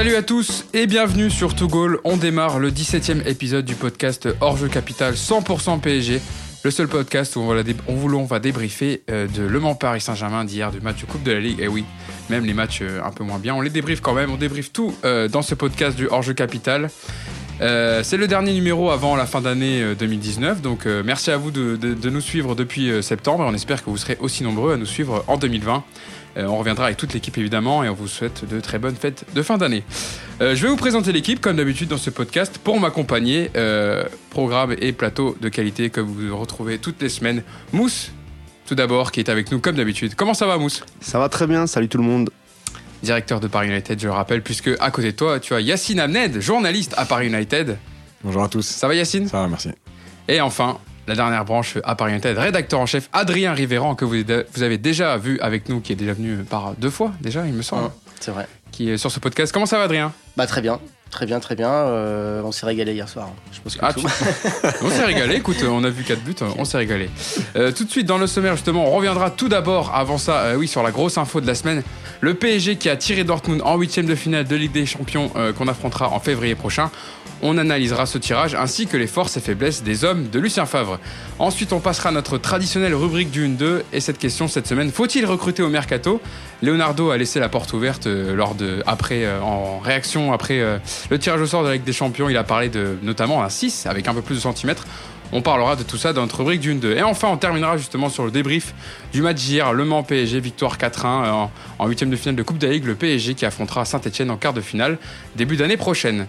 Salut à tous et bienvenue sur To Goal. On démarre le 17e épisode du podcast Hors-jeu Capital 100% PSG. Le seul podcast où on va, va débriefer euh, de Le Mans Paris Saint-Germain d'hier, du match de Coupe de la Ligue. Et oui, même les matchs euh, un peu moins bien, on les débriefe quand même. On débriefe tout euh, dans ce podcast du Hors-jeu Capital. Euh, c'est le dernier numéro avant la fin d'année euh, 2019, donc merci à vous de, nous suivre depuis septembre on espère que vous serez aussi nombreux à nous suivre en 2020. Euh, on reviendra avec toute l'équipe évidemment et on vous souhaite de très bonnes fêtes de fin d'année. Euh, je vais vous présenter l'équipe comme d'habitude dans ce podcast pour m'accompagner. euh, programme et plateau de qualité que vous retrouvez toutes les semaines. Mousse, tout d'abord, qui est avec nous comme d'habitude. Comment ça va Mousse? Ça va très bien, salut tout le monde. Directeur de Paris United, je le rappelle, puisque à côté de toi, tu as Yacine Amned, journaliste à Paris United. Bonjour à tous. Ça va Yacine? Ça va, merci. Et enfin, la dernière branche à Paris United, rédacteur en chef Adrien Rivéran, que vous, vous avez déjà vu avec nous, qui est déjà venu par deux fois, déjà, il me semble, Ouais, c'est vrai. qui est sur ce podcast. Comment ça va, Adrien? Bah très bien, très bien, très bien. Euh, on s'est régalé hier soir. Je pense que Ah, tout. On s'est régalé, écoute, on a vu 4 buts, on s'est régalé. Euh, tout de suite dans le sommaire, justement, on reviendra tout d'abord, avant ça, euh, oui, sur la grosse info de la semaine. Le PSG qui a tiré Dortmund en huitième de finale de Ligue des Champions qu'on affrontera en février prochain. On analysera ce tirage ainsi que les forces et faiblesses des hommes de Lucien Favre. Ensuite, on passera à notre traditionnelle rubrique du 1-2 et cette question cette semaine faut-il recruter au mercato? Leonardo a laissé la porte ouverte lors de après en réaction après le tirage au sort de la Ligue des Champions. Il a parlé de notamment un 6 avec un peu plus de centimètres. On parlera de tout ça dans notre rubrique du 1-2. Et enfin, on terminera justement sur le débrief du match d'hier, Le Mans PSG, victoire 4-1 euh, en- en huitième de finale de Coupe de la Ligue, le PSG qui affrontera Saint-Etienne en quart de finale début d'année prochaine.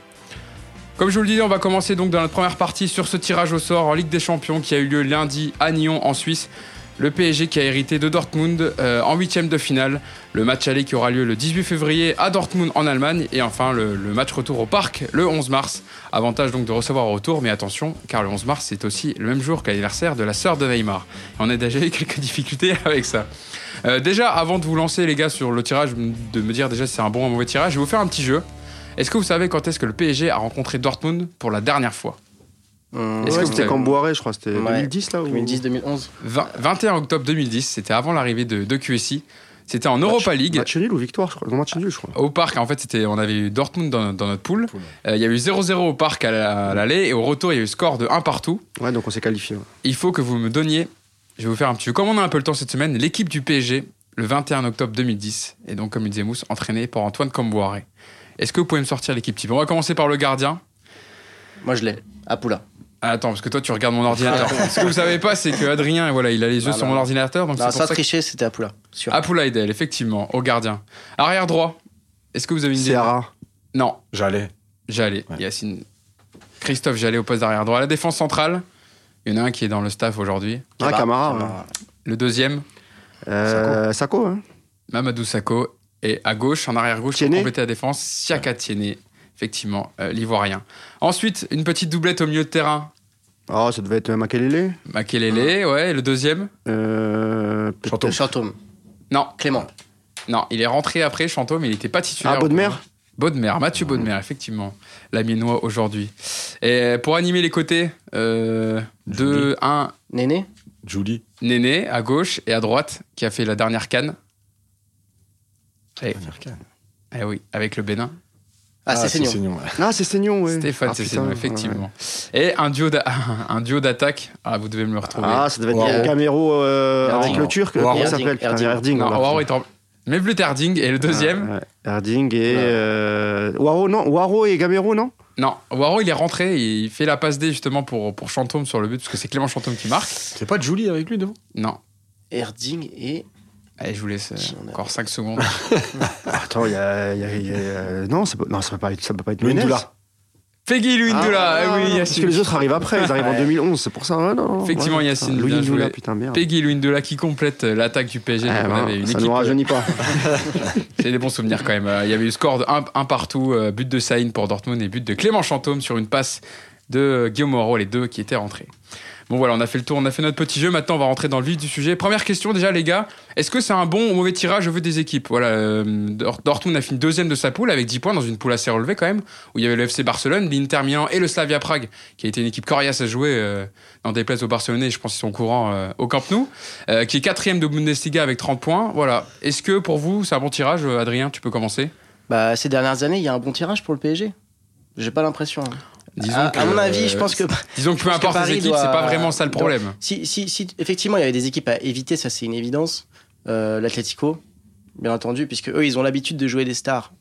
Comme je vous le disais, on va commencer donc dans notre première partie sur ce tirage au sort en Ligue des Champions qui a eu lieu lundi à Nyon en Suisse. Le PSG qui a hérité de Dortmund euh, en huitième de finale. Le match aller qui aura lieu le 18 février à Dortmund en Allemagne. Et enfin le, match retour au parc le 11 mars. Avantage donc de recevoir au retour, mais attention, car le 11 mars c'est aussi le même jour que l'anniversaire de la sœur de Weimar. Et on a déjà eu quelques difficultés avec ça. Euh, déjà, avant de vous lancer les gars sur le tirage, de me dire déjà si c'est un bon ou un mauvais tirage, je vais vous faire un petit jeu. Est-ce que vous savez quand est-ce que le PSG a rencontré Dortmund pour la dernière fois? Hum, Est-ce Ouais, que vous c'était Camboiré, je crois, c'était Ouais. 2010 là ou... 2010-2011. 20 21 octobre 2010, c'était avant l'arrivée de, de QSI. C'était en Europa League. Match nul ou victoire, je crois. Non, match nul, je crois. Au parc, en fait, c'était, on avait eu Dortmund dans, dans notre poule. Euh, Il y a eu 0-0 au parc à la- à l'aller et au retour, il y a eu score de 1 partout. Ouais, donc on s'est qualifié. ouais. Il faut que vous me donniez, je vais vous faire un petit jeu. Comme on a un peu le temps cette semaine, l'équipe du PSG, le 21 octobre 2010, et donc, comme il disait Mousse, entraînée par Antoine Camboiré. Est-ce que vous pouvez me sortir l'équipe type? On va commencer par le gardien. Moi je l'ai. À Poula. Ah, attends, parce que toi, tu regardes mon ordinateur. Ce que vous savez pas, c'est que Adrien, voilà, il a les yeux Ah, sur mon ordinateur. Donc Non, ça ça que... tricher, c'était à Poula. Sûr. Apula Edel, effectivement, au gardien. Arrière droit. Est-ce que vous avez une idée? Seara. Non, J'allais. Ouais. Yacine. Christophe Jallet au poste d'arrière droit. La défense centrale. Il y en a un qui est dans le staff aujourd'hui. Ah, Camara. Camara. Le deuxième, Euh, Sako, hein. Mamadou Sakho. Et à gauche, en arrière gauche, pour compléter la défense, Siaka Tiennet. Effectivement, euh, l'ivoirien. Ensuite, une petite doublette au milieu de terrain. Oh, ça devait être Makelele. Makelele, ouais. Et le deuxième Euh, Chantôme. Chantôme. Non, Clément. non. Il est rentré après Chantôme, mais il n'était pas titulaire. Ah, Baudemer Baudemer, Mathieu Baudemer, effectivement. L'amiénois aujourd'hui. Et pour animer les côtés, euh, 2, 1, Néné. Julie. Néné à gauche et à droite, qui a fait la dernière canne. Et, eh oui, avec le Bénin. Ah, c'est Seignon. Seignon, ouais. Ah, c'est Seignon, ouais. Stéphane ah, Cessignon, putain, effectivement. Et un duo d'a- un duo d'attaque. Ah, vous devez me le retrouver. Ah, ça devait être. Camero euh, Erding. avec le Turc. Waro. Comment ça Erding, s'appelle putain, Erding. Erding. non, est en... Mais Bleu Tarding. Et le deuxième Ouais, ouais. Erding et. Ouais. euh, Waro, non Waro et Gamero, non? Non, Waro, il est rentré. Il fait la passe D justement pour, pour Chantôme sur le but, parce que c'est Clément Chantôme qui marque. C'est pas Julie avec lui devant Non. Erding et. Allez, je vous laisse euh, a encore 5 secondes. Attends, il y a. il y a- il y a- euh, Non, ça peut, non, ça peut pas être, ça peut pas être. Peggy Luindula. Ah, eh oui, Parce que les autres arrivent après, ils arrivent en Ouais. 2011, c'est pour ça. non, Effectivement, ouais, Yacine, Louis joué. putain, merde. Peggy Luindula qui complète euh, l'attaque du PSG. Eh ben, avait une ça équipe, nous rajeunit pas. J'ai des bons souvenirs quand même. Il y avait eu score de 1 partout, but de Saïn pour Dortmund et but de Clément Chantôme sur une passe de Guillaume Moreau, les deux qui étaient rentrés. Bon voilà, on a fait le tour, on a fait notre petit jeu. Maintenant, on va rentrer dans le vif du sujet. Première question déjà, les gars. Est-ce que c'est un bon ou mauvais tirage au vu des équipes? Voilà, euh, Dort- Dortmund a fini deuxième de sa poule avec 10 points dans une poule assez relevée quand même, où il y avait le FC Barcelone, l'Inter Milan et le Slavia Prague, qui a été une équipe coriace à jouer euh, dans des places au Barcelonais. Je pense qu'ils sont au courant euh, au Camp Nou, qui est quatrième de Bundesliga avec 30 points. Voilà. Est-ce que pour vous, c'est un bon tirage, Adrien? Tu peux commencer Bah, ces dernières années, il y a un bon tirage pour le PSG. J'ai pas l'impression. hein. Disons à, que, à mon avis, je euh, pense que Disons que peu importe les équipes, doit- c'est pas vraiment ça le problème. si, si, si effectivement il y avait des équipes à éviter, ça c'est une évidence. Euh, L'Atlético, bien entendu, puisque eux ils ont l'habitude de jouer des stars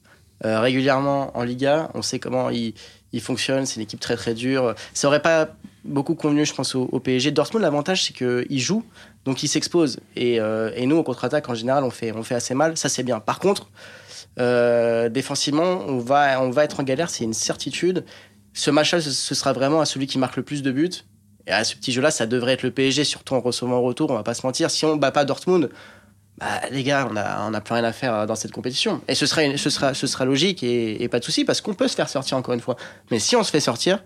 euh, régulièrement en Liga. On sait comment ils, ils fonctionnent. C'est une équipe très très dure. Ça aurait pas beaucoup convenu, je pense, au, au PSG. Dortmund, l'avantage c'est qu'ils jouent, donc ils s'exposent. Et, euh, et nous, en contre-attaque, en général, on fait, on fait assez mal. Ça c'est bien. Par contre, euh, défensivement, on va, on va être en galère, c'est une certitude. Ce match-là, ce- sera vraiment à celui qui marque le plus de buts. Et à ce petit jeu-là, ça devrait être le PSG, surtout en recevant en retour, on va pas se mentir. Si on bat pas Dortmund, bah, les gars, on a, on a plus rien à faire euh, dans cette compétition. Et ce sera, ce sera, ce sera logique et, et pas de souci, parce qu'on peut se faire sortir encore une fois. Mais si on se fait sortir,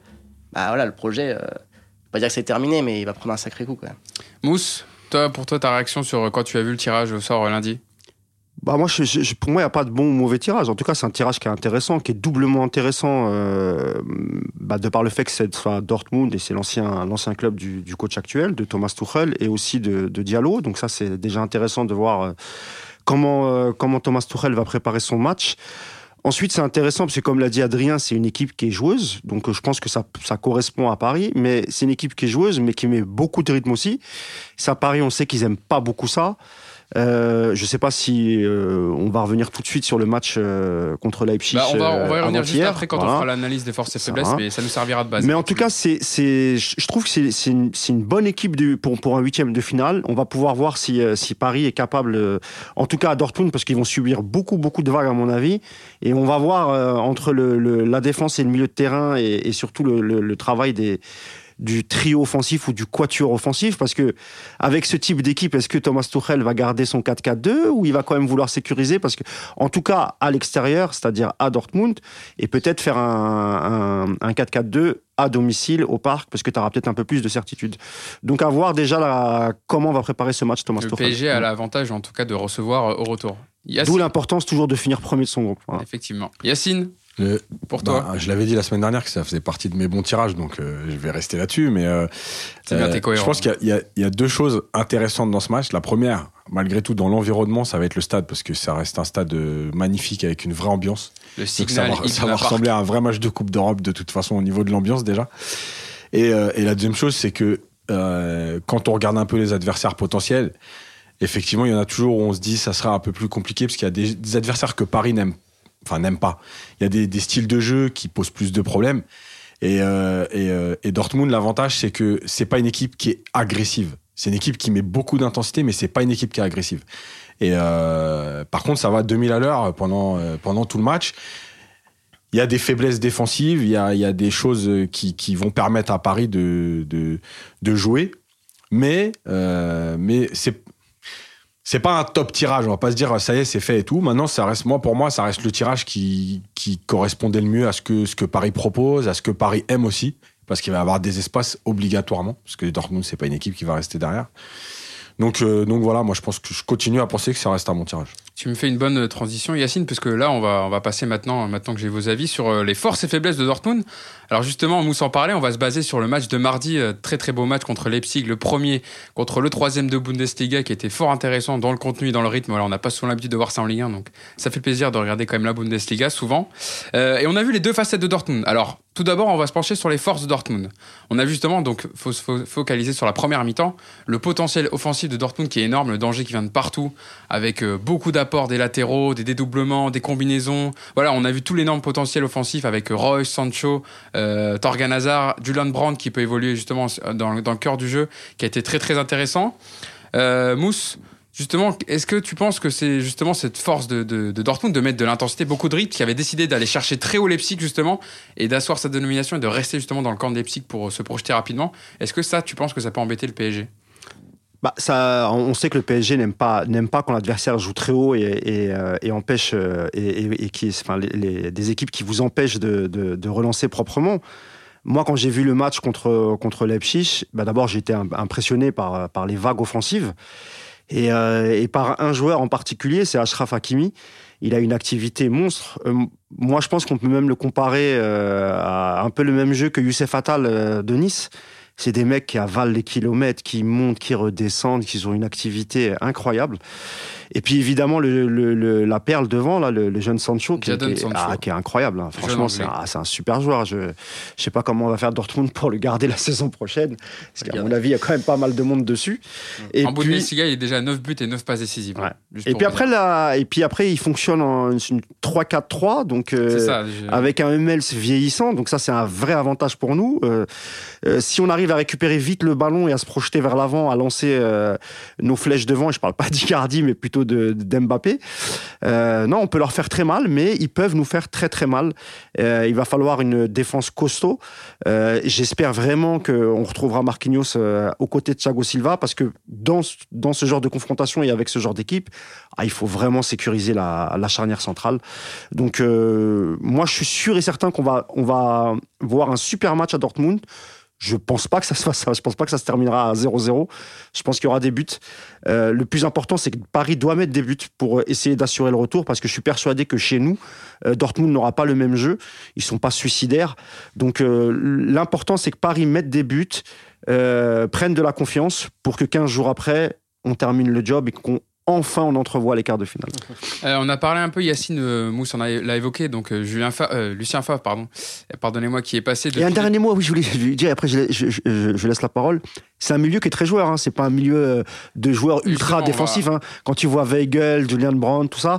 bah voilà, le projet, euh, pas dire que c'est terminé, mais il va prendre un sacré coup quand même. Mousse, toi, pour toi, ta réaction sur euh, quand tu as vu le tirage au sort euh, lundi? Bah moi, je- je- pour moi, il n'y a pas de bon ou mauvais tirage. En tout cas, c'est un tirage qui est intéressant, qui est doublement intéressant euh, bah, de par le fait que c'est enfin, Dortmund et c'est l'ancien l'ancien club du, du coach actuel, de Thomas Tuchel, et aussi de, de Diallo. Donc ça, c'est déjà intéressant de voir euh, comment, euh, comment Thomas Tuchel va préparer son match. Ensuite, c'est intéressant parce que, comme l'a dit Adrien, c'est une équipe qui est joueuse. Donc, euh, je pense que ça, ça correspond à Paris. Mais c'est une équipe qui est joueuse, mais qui met beaucoup de rythme aussi. Ça, Paris, on sait qu'ils aiment pas beaucoup ça. Euh, je sais pas si euh, on va revenir tout de suite sur le match euh, contre Leipzig. Bah, on, va, on va y euh, revenir juste avant-hier. après quand Voilà. on fera l'analyse des forces et faiblesses, mais ça nous servira de base. Mais en tout cas, c'est, c'est, je trouve que c'est, c'est, une, c'est une bonne équipe du, pour, pour un huitième de finale. On va pouvoir voir si, euh, si Paris est capable, euh, en tout cas à Dortmund, parce qu'ils vont subir beaucoup, beaucoup de vagues à mon avis. Et on va voir euh, entre le, le- la défense et le milieu de terrain et, et surtout le, le- le travail des du trio offensif ou du quatuor offensif parce que avec ce type d'équipe est-ce que Thomas Tuchel va garder son 4-4-2 ou il va quand même vouloir sécuriser parce que en tout cas à l'extérieur c'est-à-dire à Dortmund et peut-être faire un, un, un 4-4-2 à domicile au parc parce que tu auras peut-être un peu plus de certitude. Donc à voir déjà la- comment va préparer ce match Thomas le Tuchel. PSG a l'avantage, en tout cas, de recevoir euh, au retour. D'où l'importance toujours de finir premier de son groupe. Voilà. effectivement. Yacine, Le- pour toi, bah, je l'avais dit la semaine dernière que ça faisait partie de mes bons tirages, donc euh, je vais rester là-dessus. Mais euh, bien, euh, cohérent. je pense qu'il y a- y, y deux choses intéressantes dans ce match. La première, malgré tout, dans l'environnement, ça va être le stade, parce que ça reste un stade euh, magnifique avec une vraie ambiance. Le Donc ça va, ça ressembler à un vrai match de Coupe d'Europe de toute façon au niveau de l'ambiance déjà. Et, euh, et la deuxième chose, c'est que euh, quand on regarde un peu les adversaires potentiels, effectivement, il y en a toujours où on se dit ça sera un peu plus compliqué parce qu'il y a des, des adversaires que Paris n'aime, enfin n'aime pas. Il y a des, styles de jeu qui posent plus de problèmes. Et, euh, et, euh, et Dortmund, l'avantage, c'est que c'est pas une équipe qui est agressive. C'est une équipe qui met beaucoup d'intensité, mais c'est pas une équipe qui est agressive. Et euh, par contre, ça va à 2000 à l'heure pendant, pendant tout le match. Il y a des faiblesses défensives, il y a, il y a des choses qui, qui vont permettre à Paris de, de, de jouer. Mais, mais c'est c'est pas un top tirage. On va pas se dire ça y est, c'est fait et tout. Maintenant, ça reste moi pour moi, ça reste le tirage qui, qui correspondait le mieux à ce que ce que Paris propose, à ce que Paris aime aussi, parce qu'il va avoir des espaces obligatoirement, parce que Dortmund c'est pas une équipe qui va rester derrière. Donc euh, donc voilà, moi je pense que je continue à penser que ça reste un bon tirage. Tu me fais une bonne euh, transition, Yacine, parce que là, on va, on va passer maintenant, maintenant que j'ai vos avis, sur euh, les forces et faiblesses de Dortmund. Alors justement, Mousse en parlait, on va se baser sur le match de mardi, euh, très très beau match contre Leipzig, le premier contre le troisième de Bundesliga, qui était fort intéressant dans le contenu et dans le rythme. Voilà, on n'a pas souvent l'habitude de voir ça en Ligue 1, donc ça fait plaisir de regarder quand même la Bundesliga, souvent. Euh, et on a vu les deux facettes de Dortmund. Alors, tout d'abord, on va se pencher sur les forces de Dortmund. On a justement, donc, faut se fo- focaliser sur la première mi-temps, le potentiel offensif de Dortmund qui est énorme, le danger qui vient de partout, avec euh, beaucoup d'apports des latéraux, des dédoublements, des combinaisons. Voilà, on a vu tout l'énorme potentiel offensif avec euh, Royce, Sancho, euh, Torgan Julian Brandt qui peut évoluer justement dans, dans le cœur du jeu, qui a été très très intéressant. Euh, Mousse, justement, est-ce que tu penses que c'est justement cette force de, Dortmund de mettre de l'intensité, beaucoup de rythme, qui avait décidé d'aller chercher très haut Leipzig justement et d'asseoir sa dénomination et de rester justement dans le camp de Leipzig pour euh, se projeter rapidement? Est-ce que ça, tu penses que ça peut embêter le PSG Bah, ça, on sait que le PSG n'aime pas, n'aime pas quand l'adversaire joue très haut et, euh, empêche euh, et, qui, enfin, les, des équipes qui vous empêchent de, de- relancer proprement. Moi, quand j'ai vu le match contre contre Leipzig, bah, d'abord im- impressionné par par les vagues offensives et, euh, et par un joueur en particulier, c'est Ashraf Hakimi. Il a une activité monstre. Euh, moi, je pense qu'on peut même le comparer euh, à un peu le même jeu que Youssef Attal de Nice. C'est des mecs qui avalent les kilomètres, qui montent, qui redescendent, qui ont une activité incroyable. Et puis évidemment le, le- le- la perle devant là, le, jeune Sancho, qui, Sancho. ah, qui est incroyable. hein. Franchement, c'est un, c'est un super joueur. Je je sais pas comment on va faire Dortmund pour le garder la saison prochaine, parce qu'à mon avis, il y a quand même pas mal de monde dessus. Et en puis, Bundesliga, il est déjà à 9 buts et 9 passes décisives. Ouais. Juste et puis après là, et puis après, il fonctionne en une 3-4-3, donc. euh, ça. avec un Hummels vieillissant, donc ça c'est un vrai avantage pour nous. Euh, euh, si on arrive à récupérer vite le ballon et à se projeter vers l'avant, à lancer nos flèches devant, et je parle pas d'Icardi mais plutôt de d'Mbappé, euh, non, on peut leur faire très mal, mais ils peuvent nous faire très très mal. Euh, il va falloir une défense costaud. Euh, J'espère vraiment qu'on retrouvera Marquinhos euh, aux côtés de Thiago Silva, parce que dans dans ce genre de confrontation et avec ce genre d'équipe, ah, il faut vraiment sécuriser la, la charnière centrale. Donc moi je suis sûr et certain qu'on va on va voir un super match à Dortmund. Je pense pas que ça se fasse, je pense pas que ça se terminera à 0-0. Je pense qu'il y aura des buts. Euh, le plus important c'est que Paris doit mettre des buts pour euh, essayer d'assurer le retour parce que je suis persuadé que chez nous euh, Dortmund n'aura pas le même jeu, ils sont pas suicidaires. Donc l'important c'est que Paris mette des buts, prenne de la confiance pour que 15 jours après on termine le job et qu'on enfin on entrevoit les quarts de finale. Euh, on a parlé un peu, Yacine euh, Mousse on a- l'a évoqué, donc euh, Julien Fa- Lucien Favre, pardon, pardonnez-moi, qui est passé de. Et un dernier mot, oui, je voulais dire, après je, je- je- je laisse la parole. C'est un milieu qui est très joueur, hein. c'est pas un milieu de joueurs ultra Justement, défensifs. hein. Quand tu vois Weigel, Julian Brandt, tout ça,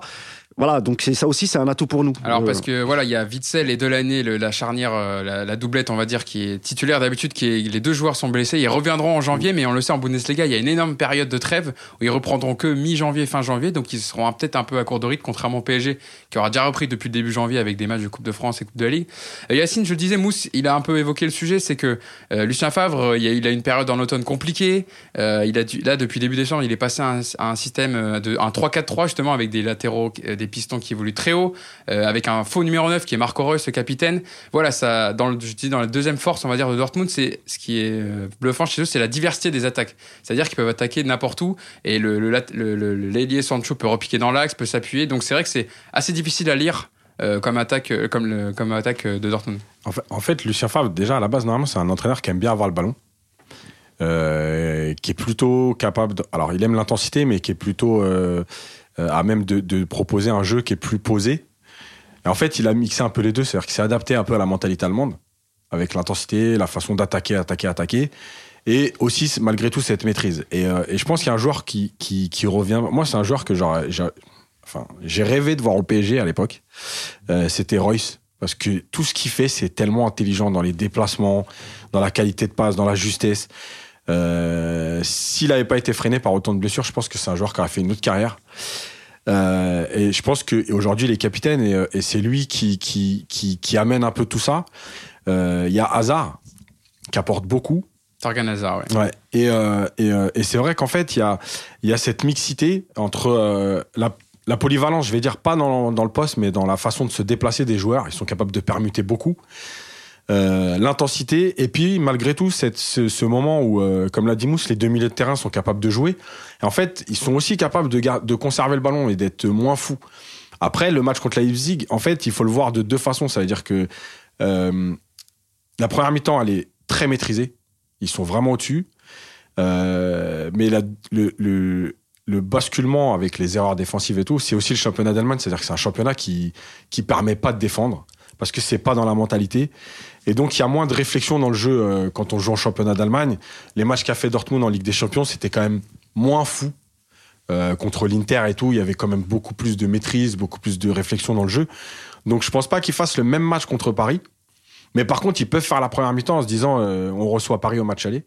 voilà, donc c'est ça aussi, c'est un atout pour nous. Alors Euh, parce que voilà, il y a Witzel et Delaney, le- la charnière, euh, la, la doublette, on va dire, qui est titulaire d'habitude. Qui est, les deux joueurs sont blessés, ils reviendront en janvier, mais on le sait en Bundesliga, il y a une énorme période de trêve où ils reprendront que mi-janvier, fin janvier, donc ils seront peut-être un peu à court de rythme, contrairement au PSG qui aura déjà repris depuis le début janvier avec des matchs de Coupe de France et Coupe de la Ligue. Euh, Yacine, je le disais, Mousse, il a un peu évoqué le sujet, c'est que euh, Lucien Favre, il, a, il a une période en automne compliquée. Euh, il a dû, là, depuis début décembre, il est passé à un, à un système de un 3-4-3 justement avec des latéraux, pistons qui évoluent très haut, euh, avec un faux numéro 9 qui est Marco Reus, le capitaine. Voilà, ça, dans le, dans la deuxième force, on va dire, de Dortmund, c'est ce qui est euh, bluffant chez eux, c'est la diversité des attaques. C'est-à-dire qu'ils peuvent attaquer n'importe où et le, l'ailier Sancho peut repiquer dans l'axe, peut s'appuyer. Donc c'est vrai que c'est assez difficile à lire. euh, comme attaque, comme, attaque de Dortmund. En fait, en fait, Lucien Favre, déjà à la base, normalement, c'est un entraîneur qui aime bien avoir le ballon. Qui est plutôt capable. Alors, il aime l'intensité, mais qui est plutôt à même de, proposer un jeu qui est plus posé. Et en fait, il a mixé un peu les deux, c'est-à-dire qu'il s'est adapté un peu à la mentalité allemande, avec l'intensité, la façon d'attaquer, attaquer, attaquer, et aussi malgré tout cette maîtrise. Et, euh, et je pense qu'il y a un joueur qui, revient. Moi, c'est un joueur que j'ai rêvé de voir au PSG à l'époque. Euh, C'était Royce. Parce que tout ce qu'il fait, c'est tellement intelligent dans les déplacements, dans la qualité de passe, dans la justesse. Euh, S'il n'avait pas été freiné par autant de blessures, je pense que c'est un joueur qui aurait fait une autre carrière. Euh, et je pense qu'aujourd'hui, il est capitaine et, euh, et c'est lui qui, qui, qui, qui amène un peu tout ça. Euh, Il y a Hazard qui apporte beaucoup. Targan Hazard, ouais. Ouais. Et, et, et c'est vrai qu'en fait, il y a, il y a cette mixité entre la, la polyvalence, je vais dire pas dans, dans le poste, mais dans la façon de se déplacer des joueurs. Ils sont capables de permuter beaucoup. Euh, l'intensité et puis malgré tout cette, ce, moment où euh, comme l'a dit Mousse les deux milieux de terrain sont capables de jouer. Et en fait ils sont aussi capables de, de conserver le ballon et d'être moins fous. Après le match contre la Leipzig en fait il faut le voir de deux façons. Ça veut dire que euh, la première mi-temps elle est très maîtrisée. Ils sont vraiment au-dessus. Mais le, le basculement avec les erreurs défensives et tout, c'est aussi le championnat d'Allemagne. C'est-à-dire que c'est un championnat qui qui permet pas de défendre parce que c'est pas dans la mentalité. Et donc il y a moins de réflexion dans le jeu euh, quand on joue en championnat d'Allemagne. Les matchs qu'a fait Dortmund en Ligue des Champions, c'était quand même moins fou. Euh, contre l'Inter et tout, il y avait quand même beaucoup plus de maîtrise, beaucoup plus de réflexion dans le jeu. Donc je pense pas qu'ils fassent le même match contre Paris. Mais par contre, ils peuvent faire la première mi-temps en se disant euh, on reçoit Paris au match aller.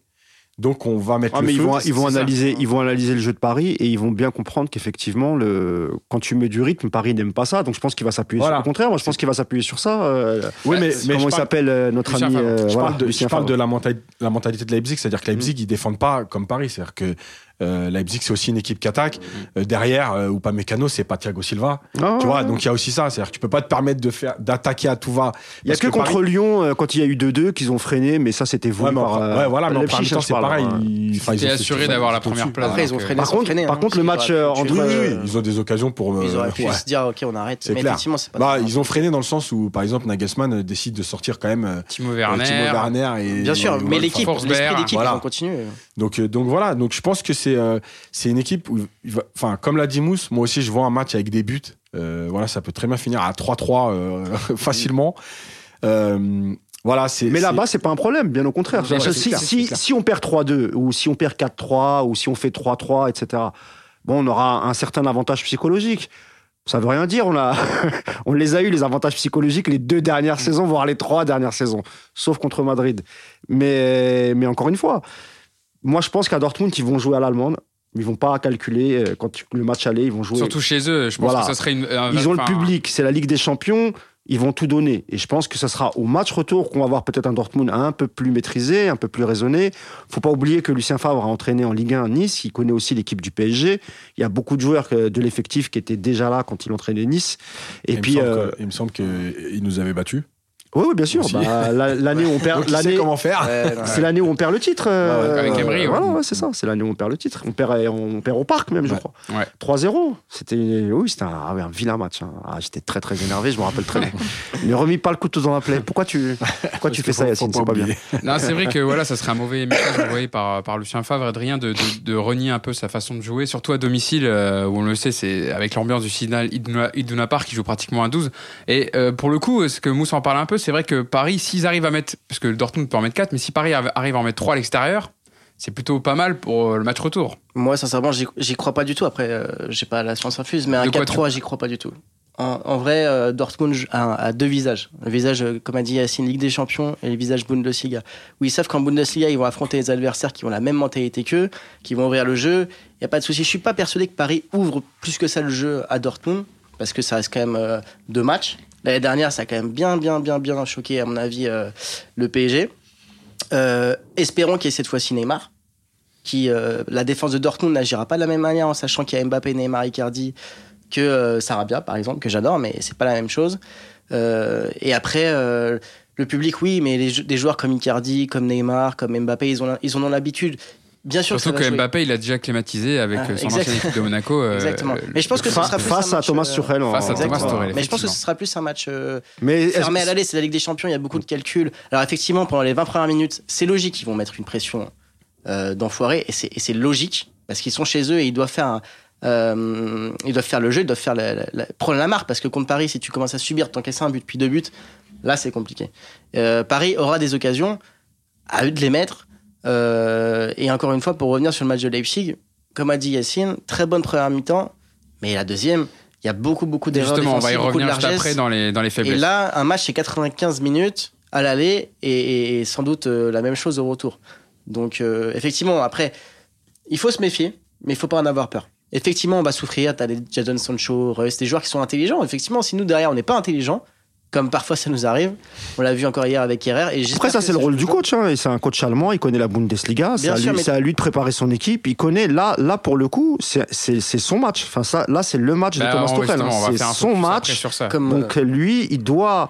Donc on va mettre Ah, le mais ils feu. vont, ils, vont ça. analyser, ils vont analyser le jeu de Paris et ils vont bien comprendre qu'effectivement, le... quand tu mets du rythme, Paris n'aime pas ça. Donc je pense qu'il va s'appuyer Voilà. sur le contraire. Moi, je pense qu'il va s'appuyer sur ça. euh, Oui, mais, mais comment il s'appelle euh, notre Lucien ami euh, je voilà, parle de, Lucien je parle Favre. de la, mentali- la mentalité de Leipzig, c'est-à-dire que Leipzig, ils défendent pas comme Paris. C'est-à-dire que euh, Leipzig, c'est aussi une équipe qui attaque. Euh, derrière, euh, ou pas Mécano, c'est pas Thiago Silva. Ah, Tu vois, ouais. donc il y a aussi ça. C'est-à-dire que tu peux pas te permettre de faire, d'attaquer à tout va. Il y a que, que contre Paris- Lyon, euh, quand il y a eu 2-2, qu'ils ont freiné, mais ça, c'était voulu par. euh, ouais, voilà, mais Leipzig, je c'est pareil. hein. Ils, enfin, ils T'es ont fait assuré tout ça, d'avoir la première place. Après, ils ont euh, freiné Par contre- freiner, par hein. contre, le match, euh, entre- euh, ils ont des occasions pour. euh, Ils auraient pu se dire, ok, on arrête. Mais effectivement, c'est pas Bah, ils ont freiné dans le sens où, par exemple, Nagelsmann euh, décide de sortir quand même euh, Timo euh, Werner. Timo Werner et Bien sûr, mais l'équipe, l'esprit d'équipe, ont continué. Donc, euh, donc voilà. Donc je pense que c'est c'est euh, c'est une équipe où, enfin, comme l'a dit Mousse, moi aussi, je vois un match avec des buts. Euh, voilà, ça peut très bien finir à 3-3 euh, facilement. Euh, voilà, c'est. Mais là-bas, c'est pas un problème, bien au contraire. Ouais, si, clair, si- c'est clair. si on perd 3-2, ou si on perd 4-3, ou si on fait 3-3, etc., bon, on aura un certain avantage psychologique. Ça veut rien dire. On, a on les a eu, les avantages psychologiques, les deux dernières saisons, voire les trois dernières saisons, sauf contre Madrid. Mais, mais encore une fois, moi, je pense qu'à Dortmund, ils vont jouer à l'allemande. Ils vont pas calculer euh, quand le match aller, ils vont jouer. Surtout chez eux, je pense Voilà. que ça serait une. un- Ils ont le public, c'est la Ligue des Champions, ils vont tout donner. Et je pense que ce sera au match retour qu'on va voir peut-être un Dortmund un peu plus maîtrisé, un peu plus raisonné. faut pas oublier que Lucien Favre a entraîné en Ligue 1 à Nice, il connaît aussi l'équipe du PSG. Il y a beaucoup de joueurs de l'effectif qui étaient déjà là quand il entraînait Nice. Et il me puis, semble euh, que- il me semble qu'il nous avait battus. Oui, oui, bien sûr. Bah, la- l'année où on perd, l'année, comment faire. C'est l'année où on perd le titre. euh, Ouais, avec Emery, ouais. Voilà, ouais, c'est ça. C'est l'année où on perd le titre. On perd, on perd au parc même, je crois. Ouais. 3-0. C'était, oui, c'était un, ah un vilain match. hein. Ah, j'étais très très énervé, je me rappelle très bien. Ne remis pas le couteau dans la plaie. Pourquoi tu, pourquoi tu fais ça, Yacine? C'est pas bien. Non, c'est vrai que voilà, ça serait un mauvais message envoyé par, par Lucien Favre, Adrien, de, de, de renier un peu sa façon de jouer, surtout à domicile, euh, où on le sait, c'est avec l'ambiance du signal Iduna, Iduna Park qui joue pratiquement à 12. Et euh, pour le coup, ce que Mousse en parle un peu, c'est vrai que Paris, s'ils arrivent à mettre, parce que Dortmund peut en mettre 4, mais si Paris arri- arrive à en mettre 3 à l'extérieur, c'est plutôt pas mal pour euh, le match retour. Moi, sincèrement, j'y crois pas du tout. Après, euh, j'ai pas la science infuse, mais un De quoi 4-3, j'y crois pas du tout. En, en vrai, euh, Dortmund a, a deux visages. Le visage, comme a dit Yacine, Ligue des Champions et le visage Bundesliga. Où ils savent qu'en Bundesliga, ils vont affronter des adversaires qui ont la même mentalité qu'eux, qui vont ouvrir le jeu. Il n'y a pas de souci. Je suis pas persuadé que Paris ouvre plus que ça le jeu à Dortmund, parce que ça reste quand même euh, deux matchs. L'année dernière, ça a quand même bien, bien, bien, bien choqué, à mon avis, euh, le PSG. Euh, espérons qu'il y ait cette fois-ci Neymar qui euh, la défense de Dortmund n'agira pas de la même manière en sachant qu'il y a Mbappé, Neymar, Icardi que Sarabia par exemple que j'adore mais c'est pas la même chose et après le public oui mais des joueurs comme Icardi comme Neymar comme Mbappé ils ont ils en ont l'habitude bien sûr Surtout ça que jouer. Mbappé, il a déjà climatisé avec Ah, euh, son ancienne équipe de Monaco. euh, exactement euh, mais je pense que ce sera plus face un à match, Thomas euh, Tuchel. face à Thomas. Tuchel, mais je pense que ce sera plus un match euh, Mais fermé que- à l'aller, c'est la Ligue des Champions, il y a beaucoup de calculs. Alors effectivement, pendant les 20 premières minutes, c'est logique, ils vont mettre une pression euh, d'enfoiré, et c'est et c'est logique, parce qu'ils sont chez eux et ils doivent faire un- euh, ils doivent faire le jeu, ils doivent faire la, la- la- prendre la marque, parce que contre Paris, si tu commences à subir, t'encaisses un but puis deux buts, là c'est compliqué. Euh, Paris aura des occasions, à eux de les mettre, euh, et encore une fois, pour revenir sur le match de Leipzig, comme a dit Yacine, très bonne première mi-temps, mais la deuxième, il y a beaucoup, beaucoup d'erreurs Justement, on va y revenir juste après dans les, dans les Et faiblesses. là, un match, c'est 95 minutes à l'aller et, et sans doute euh, la même chose au retour. Donc, euh, effectivement, après, il faut se méfier, mais il faut pas en avoir peur. Effectivement, on va souffrir. Tu as des Jadon Sancho, Reus, des joueurs qui sont intelligents. Effectivement, si nous, derrière, on n'est pas intelligent, comme parfois ça nous arrive, on l'a vu encore hier avec Herrera. Et Après, ça, c'est le rôle du coach. Hein, et c'est un coach allemand, il connaît la Bundesliga. C'est à, lui, mais- c'est à lui de préparer son équipe. Il connaît, là, là pour le coup, c'est son match. Enfin, ça, là, c'est le match Bah, de Thomas on- Tuchel. hein. C'est son match. après sur ça. Comme, Donc, euh, lui, il doit,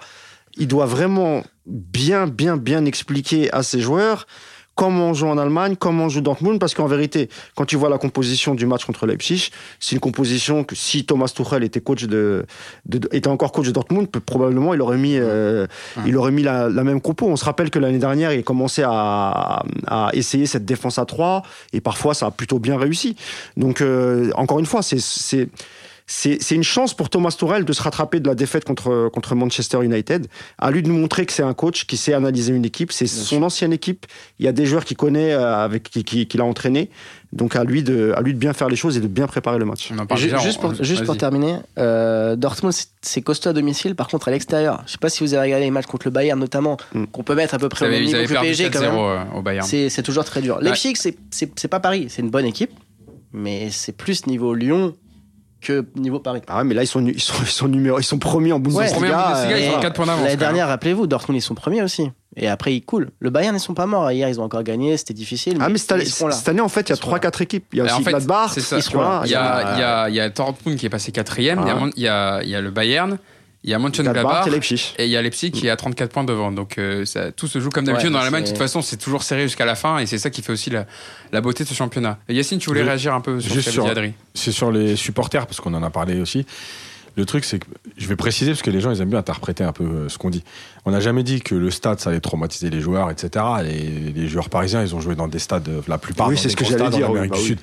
il doit vraiment bien, bien, bien expliquer à ses joueurs comment on joue en Allemagne, comment on joue Dortmund, parce qu'en vérité, quand tu vois la composition du match contre Leipzig, c'est une composition que si Thomas Tuchel était coach de, de- était encore coach de Dortmund, probablement il aurait mis, euh, il aurait mis la, la même compo. On se rappelle que l'année dernière, il commençait à, à essayer cette défense à 3 et parfois ça a plutôt bien réussi. Donc euh, encore une fois, c'est c'est une chance pour Thomas Tuchel de se rattraper de la défaite contre, contre Manchester United. À lui de nous montrer que c'est un coach qui sait analyser une équipe. C'est son ancienne équipe. Il y a des joueurs qu'il connaît, euh, avec qui, qui, qu'il a entraîné. Donc à lui, de, à lui de bien faire les choses et de bien préparer le match. On en parle Ju- déjà, juste on- pour, juste pour vas-y. terminer, euh, Dortmund, c'est- costaud à domicile. Par contre, à l'extérieur, je sais pas si vous avez regardé les matchs contre le Bayern, notamment, Mm. qu'on peut mettre à peu près au niveau le PSG quand même. 4-0 euh, au Bayern. C'est toujours très dur. Leipzig, c'est pas Paris, c'est une bonne équipe, mais c'est plus niveau Lyon que niveau Paris. Ah ouais, mais là ils sont ils sont ils sont numéro ils sont premiers en Bundesliga. Ils euh, ont voilà. 4 points d'avance. L'année dernière, rappelez-vous, Dortmund, ils sont premiers aussi. Et après, ils coulent. Le Bayern, ils sont pas morts. Hier, ils ont encore gagné, c'était difficile. Ah mais cette année, ils seront là. cette année en fait il y a Ils seront 3-4 équipes. Il y a Et en aussi fait, Gladbach. ils. Il y a, il y a, il y a Dortmund qui est passé quatrième, il y a Ah. Il y a, il y a le Bayern, il y a Gladbach Mönchengladbach et il y a Leipzig qui est à 34 points devant. Donc euh, ça, tout se joue comme d'habitude Ouais, dans l'Allemagne. De toute façon, c'est toujours serré jusqu'à la fin et c'est ça qui fait aussi la, la beauté de ce championnat. Et Yacine, tu voulais Je- réagir un peu sur ce juste qu'a sur- C'est sur les supporters, parce qu'on en a parlé aussi. Le truc, c'est que je vais préciser parce que les gens, ils aiment bien interpréter un peu euh, ce qu'on dit. On n'a jamais dit que le stade, ça allait traumatiser les joueurs, etc. Et les joueurs parisiens, ils ont joué dans des stades, euh, la plupart, Oui, c'est des ce que j'allais stades en dire, oui, bah du oui. Sud.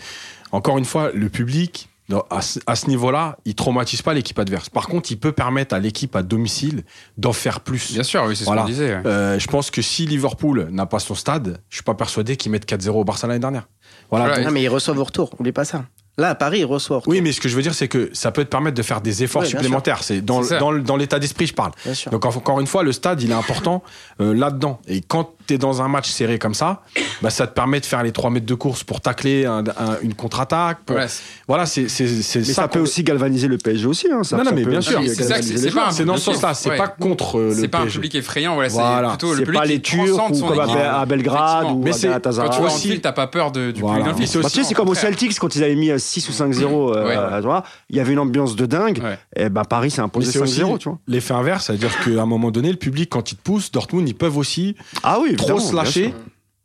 Encore une fois, le public, à ce, à ce niveau-là, il traumatise pas l'équipe adverse. Par contre, il peut permettre à l'équipe à domicile d'en faire plus. Bien sûr, oui, c'est ce qu'on disait. ouais. Euh, je pense que si Liverpool n'a pas son stade, je suis pas persuadé qu'ils mettent 4-0 au Barça l'année dernière. Voilà. Voilà, donc- Non, mais ils reçoivent au retour. Oublie pas ça. Là, à Paris, au retour. oui, mais ce que je veux dire, c'est que ça peut te permettre de faire des efforts supplémentaires. C'est dans, dans, l'état d'esprit, je parle. Donc encore une fois, le stade, il est important euh, là-dedans. Et quand tu es dans un match serré comme ça, bah, ça te permet de faire les 3 mètres de course pour tacler un- un- une contre-attaque. pour- Voilà, c'est ça, ça peut aussi galvaniser le PSG aussi. Hein. Ça, Non, non, ça mais bien sûr. C'est dans ce public- sens-là, c'est ouais. pas contre euh, le C'est pas un public effrayant, voilà, Voilà. c'est plutôt le public pas les qui Turcs ou comme à, Belgrade ou Mais à c'est- Galatasaray. Quand tu aussi- ville, t'as pas peur de- du public c'est Bah, tu c'est comme au Celtics quand ils avaient mis euh, 6 ou 5-0. euh, Ouais. à droite. Il y avait une ambiance de dingue. Ouais. Et ben Paris s'est imposé c'est aussi 5-0, tu vois. l'effet inverse, c'est-à-dire qu'à un moment donné, le public, quand il te pousse, Dortmund, ils peuvent aussi Ah oui, trop se lâcher.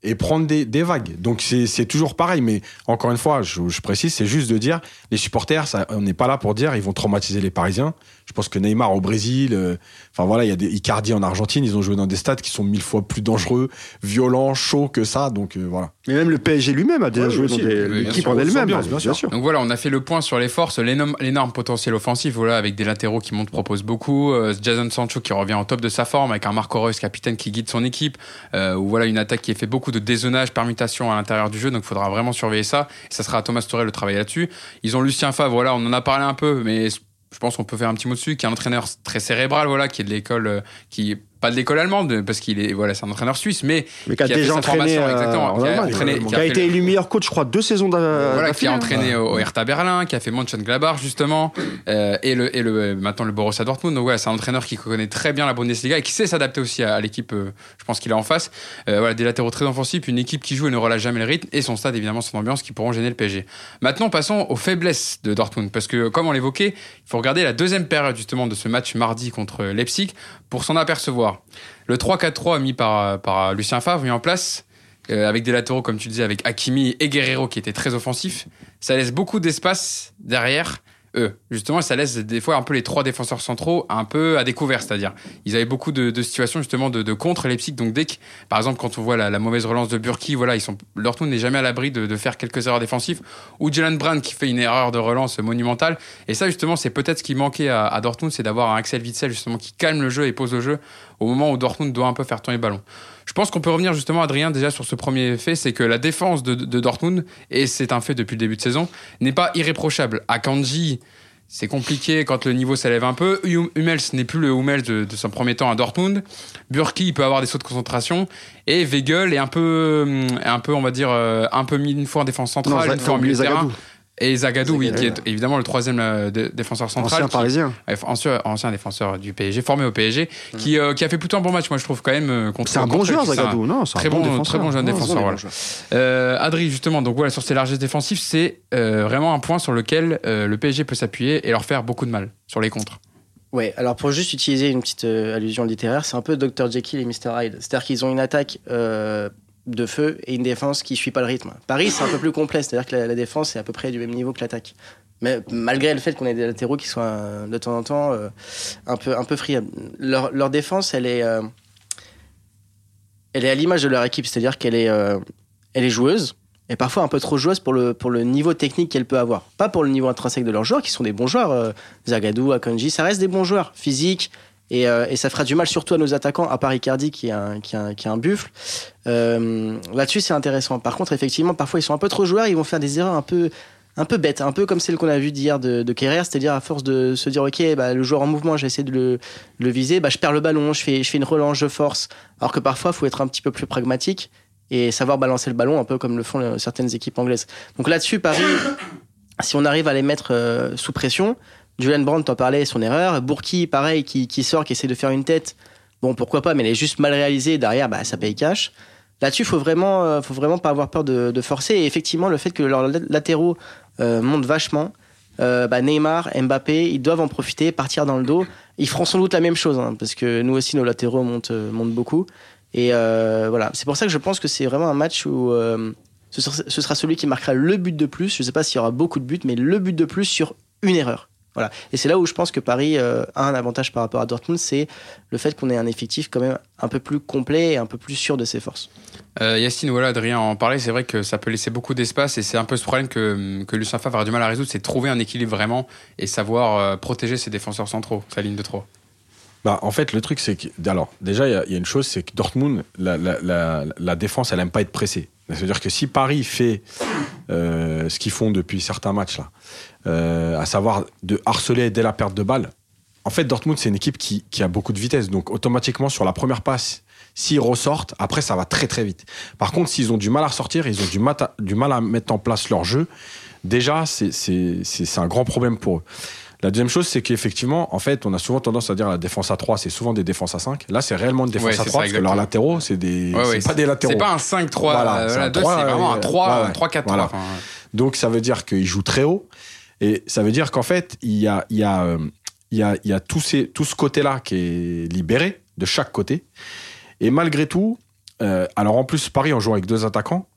Et prendre des, des vagues. Donc c'est c'est toujours pareil, mais encore une fois, je, je précise, c'est juste de dire, les supporters, ça, on n'est pas là pour dire ils vont traumatiser les Parisiens. Je pense que Neymar au Brésil, euh, enfin voilà, il y a des Icardi en Argentine, ils ont joué dans des stades qui sont mille fois plus dangereux, violents, chauds que ça. Donc euh, voilà. Mais même le PSG lui-même a déjà Ouais, joué aussi. dans des- l'équipe en elle-même. Bien Bien sûr. Donc voilà, on a fait le point sur les forces, l'énorme potentiel offensif, voilà, avec des latéraux qui montent, proposent beaucoup, euh, Jason Sancho qui revient au top de sa forme, avec un Marco Reus capitaine qui guide son équipe, euh, ou voilà une attaque qui est fait beaucoup de dézonage, permutation à l'intérieur du jeu, donc il faudra vraiment surveiller ça. Et ça sera à Thomas Torel de travailler là-dessus. Ils ont Lucien Favre, voilà, on en a parlé un peu, mais je pense qu'on peut faire un petit mot dessus, qui est un entraîneur très cérébral, voilà, qui est de l'école, euh, qui pas de l'école allemande, parce qu'il est, voilà, c'est un entraîneur suisse, mais Mais qui a déjà entraîné formation, exactement, en qui a entraîné- Qui été élu meilleur coach, je crois, deux saisons voilà, qui a hein. entraîné au, au Hertha Berlin, qui a fait Mönchengladbach justement, euh, et le et le maintenant le Borussia Dortmund. Donc ouais, c'est un entraîneur qui connaît très bien la Bundesliga et qui sait s'adapter aussi à, à l'équipe. euh, je pense qu'il a en face. Euh, voilà, des latéraux très offensifs, une équipe qui joue et ne relâche jamais le rythme, et son stade évidemment son ambiance qui pourront gêner le PSG. Maintenant, passons aux faiblesses de Dortmund, parce que comme on l'évoquait, il faut regarder la deuxième période justement de ce match mardi contre Leipzig pour s'en apercevoir. Le 3-4-3 mis par par Lucien Favre mis en place euh, avec des latéraux, comme tu disais, avec Hakimi et Guerrero qui étaient très offensifs, ça laisse beaucoup d'espace derrière eux. Justement, ça laisse des fois un peu les trois défenseurs centraux un peu à découvert, c'est-à-dire ils avaient beaucoup de, situations justement de, de contre Leipzig. Donc dès que, par exemple, quand on voit la, mauvaise relance de Burki, voilà, ils sont Dortmund n'est jamais à l'abri de, faire quelques erreurs défensives. Ou Jalen Brand qui fait une erreur de relance monumentale. Et ça, justement, c'est peut-être ce qui manquait à, Dortmund, c'est d'avoir un Axel Witsel justement qui calme le jeu et pose le jeu au moment où Dortmund doit un peu faire tourner le ballon. Je pense qu'on peut revenir justement, Adrien, déjà sur ce premier fait, c'est que la défense de, de Dortmund, et c'est un fait depuis le début de saison, n'est pas irréprochable. Akanji, c'est compliqué quand le niveau s'élève un peu. Hum- Hummels n'est plus le Hummels de, de son premier temps à Dortmund. Burki, il peut avoir des sauts de concentration. Et Weigel est un peu, hum, un peu, on va dire, euh, un peu mis une fois en défense centrale, une fois en milieu de terrain. Et Zagadou, oui, qui est évidemment le troisième euh, dé- défenseur central. ancien qui- parisien. Ancien, ancien défenseur du PSG, formé au PSG, qui, euh, qui a fait plutôt un bon match, moi je trouve quand même. euh, contre- C'est un bon joueur, Zagadou. Non, c'est un Très bon bon, défenseur. très bon jeune défenseur. voilà. Euh, Adri, justement, donc voilà, sur ces largesses défensives, c'est euh, vraiment un point sur lequel euh, le PSG peut s'appuyer et leur faire beaucoup de mal sur les contres. Ouais, alors pour juste utiliser une petite euh, allusion littéraire, c'est un peu Dr. Jekyll et Mr. Hyde. C'est-à-dire qu'ils ont une attaque euh, de feu et une défense qui suit pas le rythme. Paris, c'est un peu plus complet, c'est-à-dire que la, défense est à peu près du même niveau que l'attaque. Mais malgré le fait qu'on ait des latéraux qui soient de temps en temps euh, un peu un peu friables, leur, défense, elle est euh, elle est à l'image de leur équipe, c'est-à-dire qu'elle est euh, est joueuse et parfois un peu trop joueuse pour le pour le niveau technique qu'elle peut avoir. Pas pour le niveau intrinsèque de leurs joueurs qui sont des bons joueurs. Zagadou, Akanji, ça reste des bons joueurs physiques et, euh, et ça fera du mal surtout à nos attaquants, à part Icardi qui est un, buffle. Euh, Là-dessus, c'est intéressant. Par contre, effectivement, parfois ils sont un peu trop joueurs, ils vont faire des erreurs un peu un peu bêtes, un peu comme celle qu'on a vue d'hier de, de c'est-à-dire à force de se dire ok, bah, le joueur en mouvement, j'essaie de le, viser, bah, je perds le ballon, je fais, une relance, je force. Alors que parfois, il faut être un petit peu plus pragmatique et savoir balancer le ballon, un peu comme le font euh, certaines équipes anglaises. Donc là-dessus, Paris, si on arrive à les mettre sous pression, Julian Brandt t'en parlait, son erreur. Bourki, pareil, qui, qui sort, qui essaie de faire une tête. Bon, pourquoi pas, mais elle est juste mal réalisée. Derrière, bah, ça paye cash. Là-dessus, faut vraiment, euh, faut vraiment pas avoir peur de, forcer. Et effectivement, le fait que leurs lat- latéraux euh, montent vachement, euh, bah, Neymar, Mbappé, ils doivent en profiter, partir dans le dos. Ils feront sans doute la même chose, hein, parce que nous aussi, nos latéraux montent, montent beaucoup. Et voilà, c'est pour ça que je pense que c'est vraiment un match où ce, sera, ce sera celui qui marquera le but de plus. Je sais pas s'il y aura beaucoup de buts, mais le but de plus sur une erreur. Voilà. Et c'est là où je pense que Paris euh, a un avantage par rapport à Dortmund, c'est le fait qu'on ait un effectif quand même un peu plus complet et un peu plus sûr de ses forces. Euh, Yacine, voilà, Adrien en parlait, c'est vrai que ça peut laisser beaucoup d'espace et c'est un peu ce problème que, que Lucien Favre a du mal à résoudre, c'est trouver un équilibre vraiment et savoir euh, protéger ses défenseurs centraux, sa ligne de trop. Bah, en fait, le truc, c'est que. Alors, déjà, il y, a- il y a une chose, c'est que Dortmund, la, la- la- la défense, elle aime pas être pressée. C'est-à-dire que si Paris fait euh, ce qu'ils font depuis certains matchs, là, euh, à savoir de harceler dès la perte de balle, en fait, Dortmund, c'est une équipe qui, a beaucoup de vitesse. Donc, automatiquement, sur la première passe, s'ils ressortent, après, ça va très, très vite. Par contre, s'ils ont du mal à ressortir, ils ont du, mat- du mal à mettre en place leur jeu, déjà, c'est un grand problème pour eux. La deuxième chose, c'est qu'effectivement, en fait, on a souvent tendance à dire la défense à 3, c'est souvent des défenses à 5. Là, c'est réellement une défense Ouais, à c'est 3 ça, parce que leurs latéraux, c'est des, Ouais, ouais, pas des latéraux. C'est pas un 5-3, Voilà, euh, c'est voilà, un deux, 3, c'est vraiment un ouais, 3, ouais, ouais. 3-4-3. Voilà. enfin. Donc, ça veut dire qu'ils jouent très haut. Et ça veut dire qu'en fait, il y a, il y a, euh, il y a, il y a tout, ces, tout ce côté-là qui est libéré de chaque côté. Et malgré tout, euh, alors en plus, Paris, en jouant avec deux attaquants,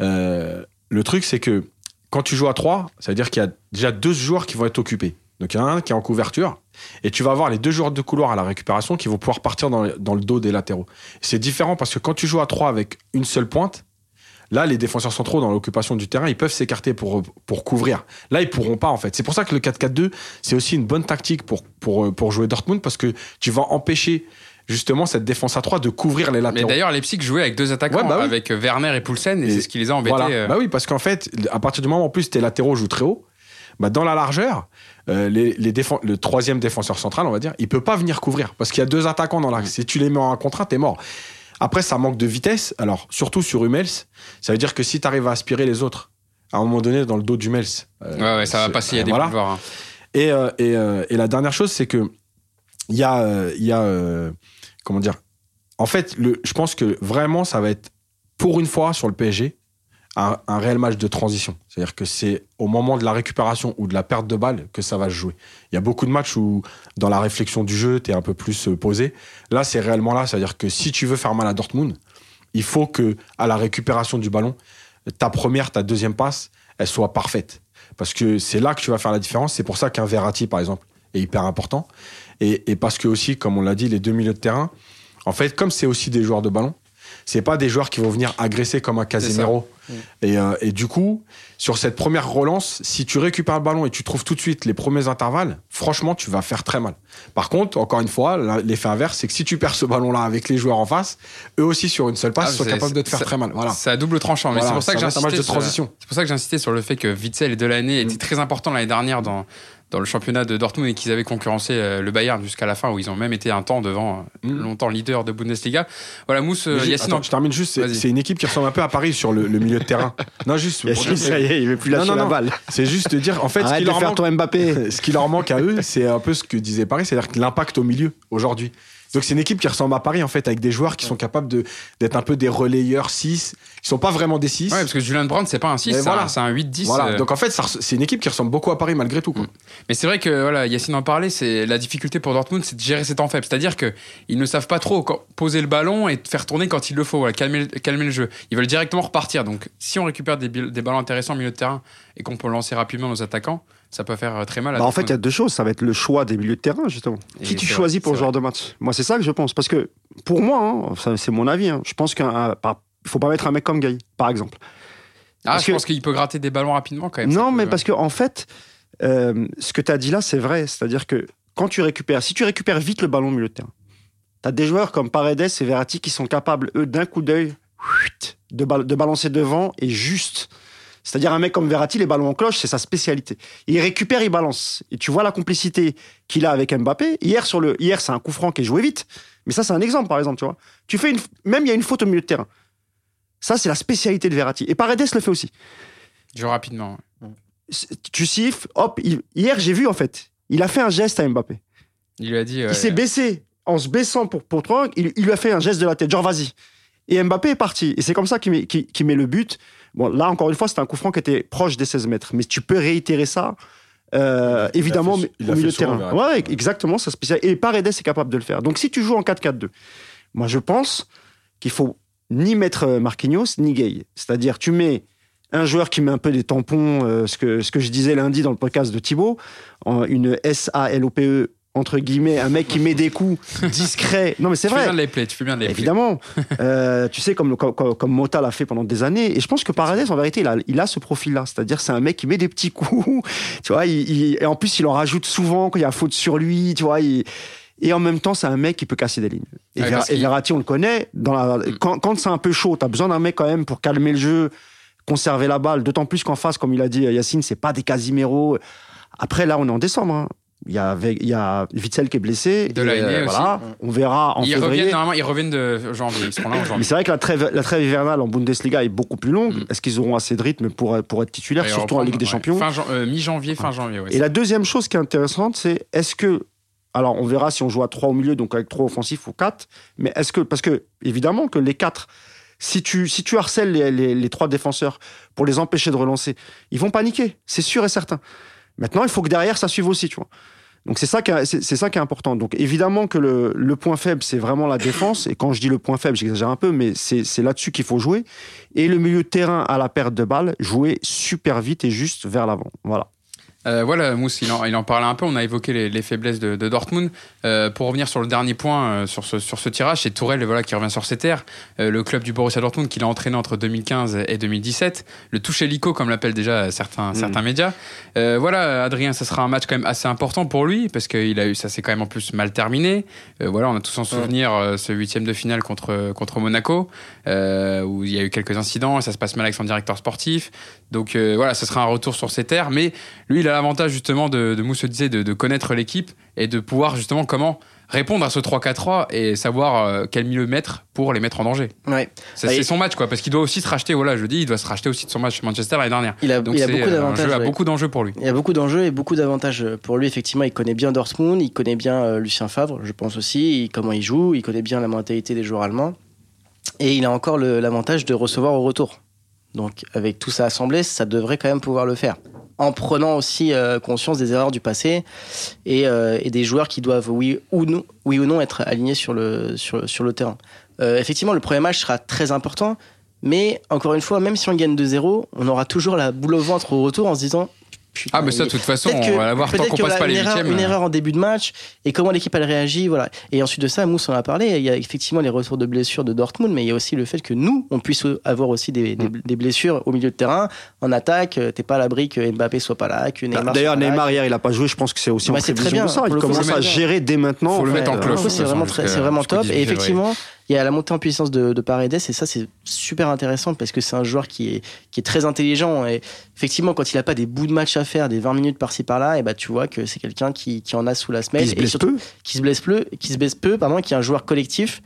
euh, le truc, c'est que quand tu joues à 3, ça veut dire qu'il y a déjà deux joueurs qui vont être occupés. Donc, il y en a un qui est en couverture. Et tu vas avoir les deux joueurs de couloir à la récupération qui vont pouvoir partir dans, le- dans le dos des latéraux. C'est différent parce que quand tu joues à 3 avec une seule pointe, Là, les défenseurs centraux dans l'occupation du terrain, ils peuvent s'écarter pour, pour couvrir. Là, ils pourront pas, en fait. C'est pour ça que le 4-4-2, c'est aussi une bonne tactique pour, pour, pour jouer Dortmund parce que tu vas empêcher justement cette défense à 3 de couvrir les Mais latéraux. d'ailleurs, Leipzig jouait avec deux attaquants, Ouais, bah oui. avec Werner et Poulsen, et, Et c'est ce qui les a embêtés. Voilà. euh. Bah oui, parce qu'en fait, à partir du moment où en plus tes latéraux jouent très haut, bah dans la largeur, euh, les, les le troisième défenseur central, on va dire, il peut pas venir couvrir parce qu'il y a deux attaquants dans l'axe. Si tu les mets en un contre un, t'es mort. Après, ça manque de vitesse. Alors, surtout sur Hummels, ça veut dire que si tu arrives à aspirer les autres, à un moment donné, dans le dos d'Hummels. euh, Ouais, ouais, ça va passer, il y a euh, des voilà. boulevards. hein. Et, euh, et, euh, et la dernière chose, c'est que il y a, y a comment dire. En fait, le, je pense que vraiment, ça va être pour une fois sur le PSG un, un réel match de transition. C'est-à-dire que c'est au moment de la récupération ou de la perte de balle que ça va se jouer. Il y a beaucoup de matchs où, dans la réflexion du jeu, tu es un peu plus euh, posé. Là, c'est réellement là. C'est-à-dire que si tu veux faire mal à Dortmund, il faut que à la récupération du ballon, ta première, ta deuxième passe, elle soit parfaite. Parce que c'est là que tu vas faire la différence. C'est pour ça qu'un Verratti, par exemple, est hyper important. Et, et parce que aussi, comme on l'a dit, les deux milieux de terrain, en fait, comme c'est aussi des joueurs de ballon, c'est pas des joueurs qui vont venir agresser comme un Casemiro. Et, euh, et du coup, sur cette première relance, si tu récupères le ballon et tu trouves tout de suite les premiers intervalles, franchement, tu vas faire très mal. Par contre, encore une fois, l'effet inverse, c'est que si tu perds ce ballon-là avec les joueurs en face, eux aussi sur une seule passe Ah, sont capables de te faire ça- très mal. Voilà. C'est à double tranchant, mais Voilà, c'est pour ça que ça de sur- transition. C'est pour ça que j'ai insisté sur le fait que Witzel et Delaney étaient Mm. très importants l'année dernière dans, dans le championnat de Dortmund et qu'ils avaient concurrencé euh, le Bayern jusqu'à la fin où ils ont même été un temps devant euh, Mm. longtemps leader de Bundesliga. Voilà, Mousse, euh, Yacine, attends, je termine juste. C'est une équipe qui ressemble un peu à Paris sur le, le milieu de terrain. Non, juste. ça y est, il veut plus Non, lâcher non, la non. balle. C'est juste de dire, en fait, ce qui, leur manque, ton Mbappé. ce qui leur manque à eux, c'est un peu ce que disait Paris, c'est-à-dire que l'impact au milieu aujourd'hui. Donc c'est une équipe qui ressemble à Paris en fait, avec des joueurs qui sont capables de d'être un peu des relayeurs 6, qui sont pas vraiment des 6. Ouais, parce que Julian Brandt, c'est pas un 6, Mais c'est voilà. un- c'est un 8-10. Voilà. euh. Donc en fait, c'est une équipe qui ressemble beaucoup à Paris malgré tout. Quoi. Mais c'est vrai que voilà, Yacine en parlait, c'est la difficulté pour Dortmund, c'est de gérer ses temps faibles. C'est-à-dire que ils ne savent pas trop poser le ballon et faire tourner quand il le faut, voilà, calmer, calmer le jeu. Ils veulent directement repartir. Donc, si on récupère des, des ballons intéressants au milieu de terrain et qu'on peut lancer rapidement nos attaquants, ça peut faire euh, très mal. À Bah, en fait, il y a deux choses. Ça va être le choix des milieux de terrain, justement. Et Qui tu choisis vrai, pour le genre de match? Moi, c'est ça que je pense. Parce que, pour moi, hein, c'est mon avis, hein, je pense qu'il faut pas mettre un mec comme Gay, par exemple. ah, parce je que- pense qu'il peut gratter des ballons rapidement quand même. Non, peut- mais parce que en fait, euh, ce que tu as dit là, c'est vrai. C'est-à-dire que quand tu récupères, si tu récupères vite le ballon au milieu de terrain, tu as des joueurs comme Paredes et Verratti qui sont capables, eux, d'un coup d'œil, chuit, de, bal- de balancer devant et juste. C'est-à-dire un mec comme Verratti, les ballons en cloche, c'est sa spécialité. Il récupère, il balance. Et tu vois la complicité qu'il a avec Mbappé. Hier, sur le, hier, c'est un coup franc qui est joué vite. Mais ça, c'est un exemple, par exemple, tu vois. Tu fais une, même il y a une faute au milieu de terrain. Ça, c'est la spécialité de Verratti. Et Paredes le fait aussi joue rapidement. tu siffles, hop, il- hier j'ai vu en fait, il a fait un geste à Mbappé. Il lui a dit. euh, Il s'est baissé, en se baissant pour, pour il, il lui a fait un geste de la tête, genre vas-y. Et Mbappé est parti. Et c'est comme ça qu'il met, met le but. Bon, là encore une fois, c'était un coup franc qui était proche des 16 mètres. Mais tu peux réitérer ça, euh, évidemment, fait- au milieu de terrain. Ouais, exactement, ça spécial. Et Paredes est capable de le faire. Donc si tu joues en 4-4-2, moi je pense qu'il faut ni mettre euh, Marquinhos, ni Gay. C'est-à-dire, tu mets un joueur qui met un peu des tampons, euh, ce, que, ce que je disais lundi dans le podcast de Thibaut, en une S-A-L-O-P-E entre guillemets, un mec qui met des coups discrets. Non, mais c'est Tu vrai. fais bien de les plays, tu fais bien de les plays. Évidemment. Euh, tu sais, comme, comme, comme- Mota l'a fait pendant des années. Et je pense que Paredes, en vérité, il a, il a ce profil-là. C'est-à-dire, c'est un mec qui met des petits coups. Tu vois, il, il- et en plus, il en rajoute souvent quand il y a faute sur lui. Tu vois, il- et en même temps, c'est un mec qui peut casser des lignes. Et, Ouais, Ver- et Verratti, on le connaît. Dans la, quand quand c'est un peu chaud, t'as besoin d'un mec quand même pour calmer le jeu, conserver la balle. D'autant plus qu'en face, comme il a dit Yacine, c'est pas des Casimiro. Après, là, on est en décembre. hein. Il y a, il y a Witzel qui est blessé. Delaney Et, euh, aussi. Voilà. On verra en Ils février. reviennent, normalement, ils reviennent de janvier. Ils seront là en Mais c'est vrai que la trêve, la trêve hivernale en Bundesliga est beaucoup plus longue. Mm. Est-ce qu'ils auront assez de rythme pour, pour être titulaires, Et surtout en Ligue des ouais. Champions euh, Mi-janvier, fin janvier, ouais. Et la deuxième chose qui est intéressante, c'est est-ce que. Alors, on verra si on joue à 3 au milieu, donc avec 3 offensifs ou 4. Mais est-ce que. Parce que, évidemment, que les 4, si tu, si tu harcèles les, les, les 3 défenseurs pour les empêcher de relancer, ils vont paniquer. C'est sûr et certain. Maintenant, il faut que derrière, ça suive aussi, tu vois. Donc c'est ça, qui est- c'est ça qui est important. Donc évidemment que le, point faible, c'est vraiment la défense. Et quand je dis le point faible, j'exagère un peu, mais c'est c'est là-dessus qu'il faut jouer. Et le milieu de terrain à la perte de balle, jouer super vite et juste vers l'avant. Voilà. Euh, voilà, Mousse, il en, il en parlait un peu. On a évoqué les, les faiblesses de, de Dortmund. Euh, pour revenir sur le dernier point, euh, sur, ce, sur ce tirage, c'est Tourelle voilà, qui revient sur ses terres. Le club du Borussia Dortmund qu'il a entraîné entre 2015 et 2017. Le toucher lico, comme l'appellent déjà certains, Mm. certains médias. Voilà, Adrien, ça sera un match quand même assez important pour lui parce que il a eu, ça s'est quand même en plus mal terminé. Voilà, on a tous en souvenir euh, ce huitième de finale contre, contre Monaco euh, où il y a eu quelques incidents et ça se passe mal avec son directeur sportif. Donc euh, voilà, ce sera un retour sur ses terres. Mais lui, il a l'avantage justement de, de Mousse le disait, de, de connaître l'équipe et de pouvoir justement comment répondre à ce 3-4-3 et savoir euh, quel milieu mettre pour les mettre en danger. Ouais. C'est il- son match, quoi, parce qu'il doit aussi se racheter. Voilà, je dis, il doit se racheter aussi de son match Manchester l'année dernière. Il a, Donc il a beaucoup d'avantages. à ouais. beaucoup d'enjeux pour lui. Il a beaucoup d'enjeux et beaucoup d'avantages pour lui. Effectivement, il connaît bien Dortmund, il connaît bien Lucien Favre, je pense aussi, il- comment il joue, il connaît bien la mentalité des joueurs allemands. Et il a encore l'avantage de recevoir au retour. Donc, avec tout ça assemblé, ça devrait quand même pouvoir le faire. En prenant aussi euh, conscience des erreurs du passé et, euh, et des joueurs qui doivent, oui ou non, être alignés sur le, terrain. Euh, effectivement, le premier match sera très important. Mais encore une fois, même si on gagne 2-0, on aura toujours la boule au ventre au retour en se disant Ah, mais ça, de toute façon, on va la voir tant qu'on passe pas les huitièmes. une erreur en début de match et comment l'équipe elle réagit, voilà. Et ensuite de ça, Mousse en a parlé. Il y a effectivement les retours de blessures de Dortmund, mais il y a aussi le fait que nous, on puisse avoir aussi des, des- des blessures au milieu de terrain, en attaque. euh, T'es pas à l'abri que Mbappé soit pas là, que Neymar. D'ailleurs, soit pas là, Neymar, hier, il a pas joué. Je pense que c'est aussi Ouais, en c'est très prévision bien. de ça. Il commence à gérer dès maintenant. Faut le mettre en Euh, cloche. C'est vraiment, c'est vraiment jusqu'au top. 18 Et effectivement, il y a la montée en puissance de, de Paredes, et ça, c'est super intéressant parce que c'est un joueur qui est, qui est très intelligent. Et effectivement, quand il n'a pas des bouts de match à faire, des 20 minutes par-ci par-là, et bah, tu vois que c'est quelqu'un qui, qui en a sous la semelle. Il se et surtout, peu. qui se blesse peu, qui se blesse peu, pardon, qui est un joueur collectif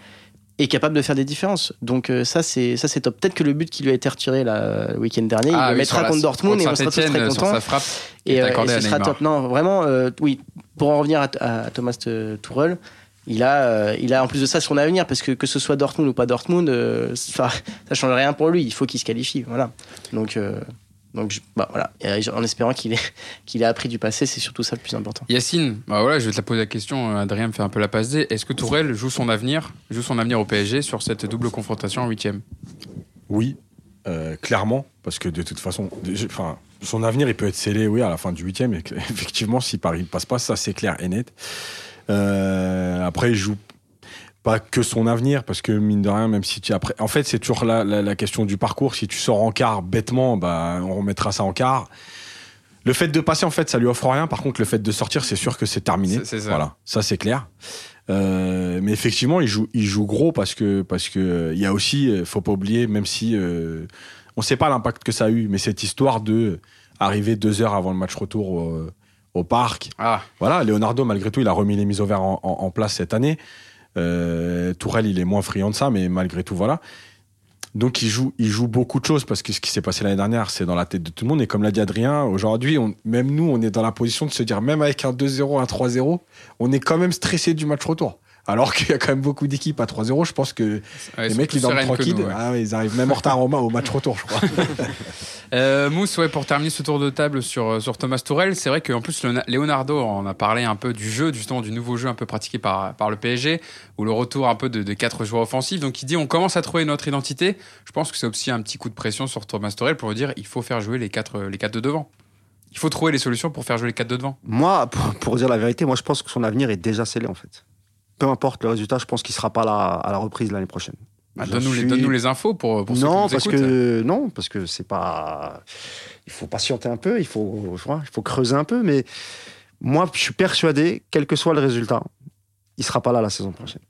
et capable de faire des différences. Donc euh, ça c'est ça c'est top. Peut-être que le but qui lui a été retiré là, le week-end dernier, il Ah, le oui, mettra sur la- contre Dortmund et on sera tous très contents. frappe. Et, est euh, et ce sera top. Non, vraiment, euh, oui. Pour en revenir à, à Thomas Tuchel, il a, euh, il a en plus de ça son avenir parce que que ce soit Dortmund ou pas Dortmund, euh, ça, ça change rien pour lui. Il faut qu'il se qualifie, voilà. Donc, euh, donc, je- bah, voilà. Et, en espérant qu'il ait, qu'il ait appris du passé, c'est surtout ça le plus important. Yacine, bah voilà, je vais te la poser la question. Adrien me fait un peu la passe D. Est-ce que Tourelle joue son avenir, joue son avenir au PSG sur cette double confrontation en huitième? Oui, euh, clairement, parce que de toute façon, enfin, son avenir, il peut être scellé, oui, à la fin du huitième. Effectivement, si Paris ne passe pas, ça c'est clair et net. Euh, après, il joue pas que son avenir, parce que mine de rien, même si tu après, en fait, c'est toujours la, la, la question du parcours. Si tu sors en quart bêtement, bah, on remettra ça en quart. Le fait de passer, en fait, ça lui offre rien. Par contre, le fait de sortir, c'est sûr que c'est terminé. C'est- c'est ça. Voilà, ça c'est clair. Euh, mais effectivement, il joue, il joue gros parce que parce que euh, il y a aussi, faut pas oublier, même si euh, on sait pas l'impact que ça a eu, mais cette histoire de arriver deux heures avant le match retour au parc. Ah, Voilà, Leonardo, malgré tout, il a remis les mises au vert en, en- en place cette année. Euh, Tourelle, il est moins friand de ça, mais malgré tout, voilà. Donc il joue, il joue beaucoup de choses parce que ce qui s'est passé l'année dernière, c'est dans la tête de tout le monde. Et comme l'a dit Adrien, aujourd'hui, même nous, on est dans la position de se dire, même avec un 2-0, un 3-0, on est quand même stressé du match retour. Alors qu'il y a quand même beaucoup d'équipes à 3-0. Je pense que Ouais, les mecs, ils dorment tranquilles. nous, ouais. Ah ils arrivent même en retard au, ma- au match retour, je crois. Euh, Mousse, ouais, pour terminer ce tour de table sur, euh, sur Thomas Tourel, c'est vrai qu'en plus, Leona- Leonardo, on a parlé un peu du jeu, justement, du nouveau jeu un peu pratiqué par, par le PSG, ou le retour un peu de, de quatre joueurs offensifs. Donc, il dit on commence à trouver notre identité. Je pense que c'est aussi un petit coup de pression sur Thomas Tourel pour lui dire il faut faire jouer les quatre, les quatre de devant. Il faut trouver les solutions pour faire jouer les quatre de devant. Moi, pour, pour dire la vérité, moi je pense que son avenir est déjà scellé en fait. Peu importe le résultat, je pense qu'il sera pas là à la reprise l'année prochaine. Bah, Je Donne-nous les, infos pour, pour ceux non, qui nous parce que non, parce que c'est pas. Il faut patienter un peu, il faut, je vois, il faut creuser un peu, mais moi, je suis persuadé, quel que soit le résultat, il sera pas là la saison prochaine,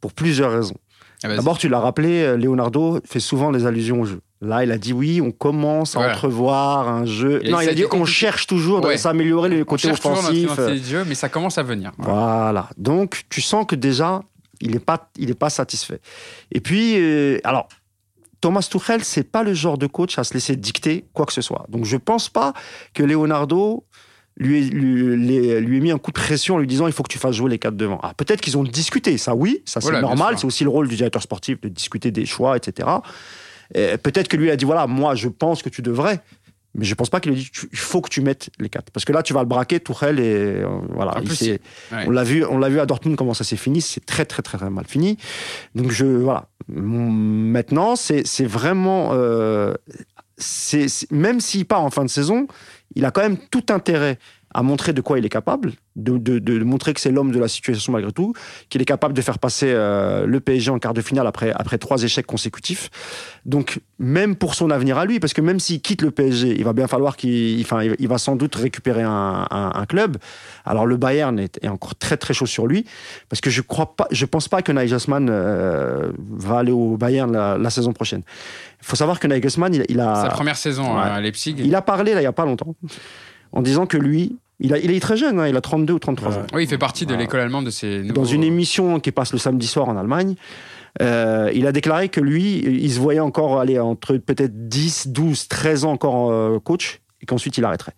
pour plusieurs raisons. Ah. D'abord, tu l'as rappelé, euh, Leonardo fait souvent des allusions au jeu. Là, il a dit oui, on commence à Voilà. entrevoir un jeu. Et non, il a dit été on compliqué. cherche toujours Ouais. s'améliorer le on côté cherche toujours notre offensif. jeu, mais ça commence à venir. Voilà. Donc, tu sens que déjà, il n'est pas, il est pas satisfait. Et puis, euh, alors, Thomas Tuchel, c'est pas le genre de coach à se laisser dicter quoi que ce soit. Donc, je pense pas que Leonardo lui, ait- lui, lui- ait mis un coup de pression en lui disant il faut que tu fasses jouer les quatre devant. Ah, peut-être qu'ils ont discuté, ça oui, ça c'est Voilà, normal, c'est aussi le rôle du directeur sportif de discuter des choix, etc. Et peut-être que lui a dit voilà, moi je pense que tu devrais. Mais je pense pas qu'il a dit il faut que tu mettes les quatre. Parce que là, tu vas le braquer, Tourelle, et euh, voilà. Il Ouais. on l'a vu, on l'a vu à Dortmund comment ça s'est fini. C'est très très très très mal fini. Donc je voilà. Maintenant, c'est vraiment euh, c'est- même s'il part en fin de saison, il a quand même tout intérêt à montrer de quoi il est capable, de, de- de montrer que c'est l'homme de la situation malgré tout, qu'il est capable de faire passer euh, le PSG en quart de finale après, après trois échecs consécutifs. Donc, même pour son avenir à lui, parce que même s'il quitte le PSG, il va bien falloir qu'il enfin, il va- sans doute récupérer un, un- un club. Alors, le Bayern est, est encore très très chaud sur lui, parce que je crois pas, je pense pas que Nagelsmann euh, va aller au Bayern la, la saison prochaine. Il faut savoir que Nagelsmann, il, il a Sa première saison Ouais. à Leipzig. il a parlé là il y a pas longtemps en disant que lui, il, a, il est très jeune, hein, il a 32 ou 33 Ouais. ans. Oui, il fait partie de Voilà. l'école allemande de ces nouveaux... Dans une émission qui passe le samedi soir en Allemagne, euh, il a déclaré que lui, il se voyait encore aller entre peut-être 10, 12, 13 ans encore euh, coach et qu'ensuite il arrêterait.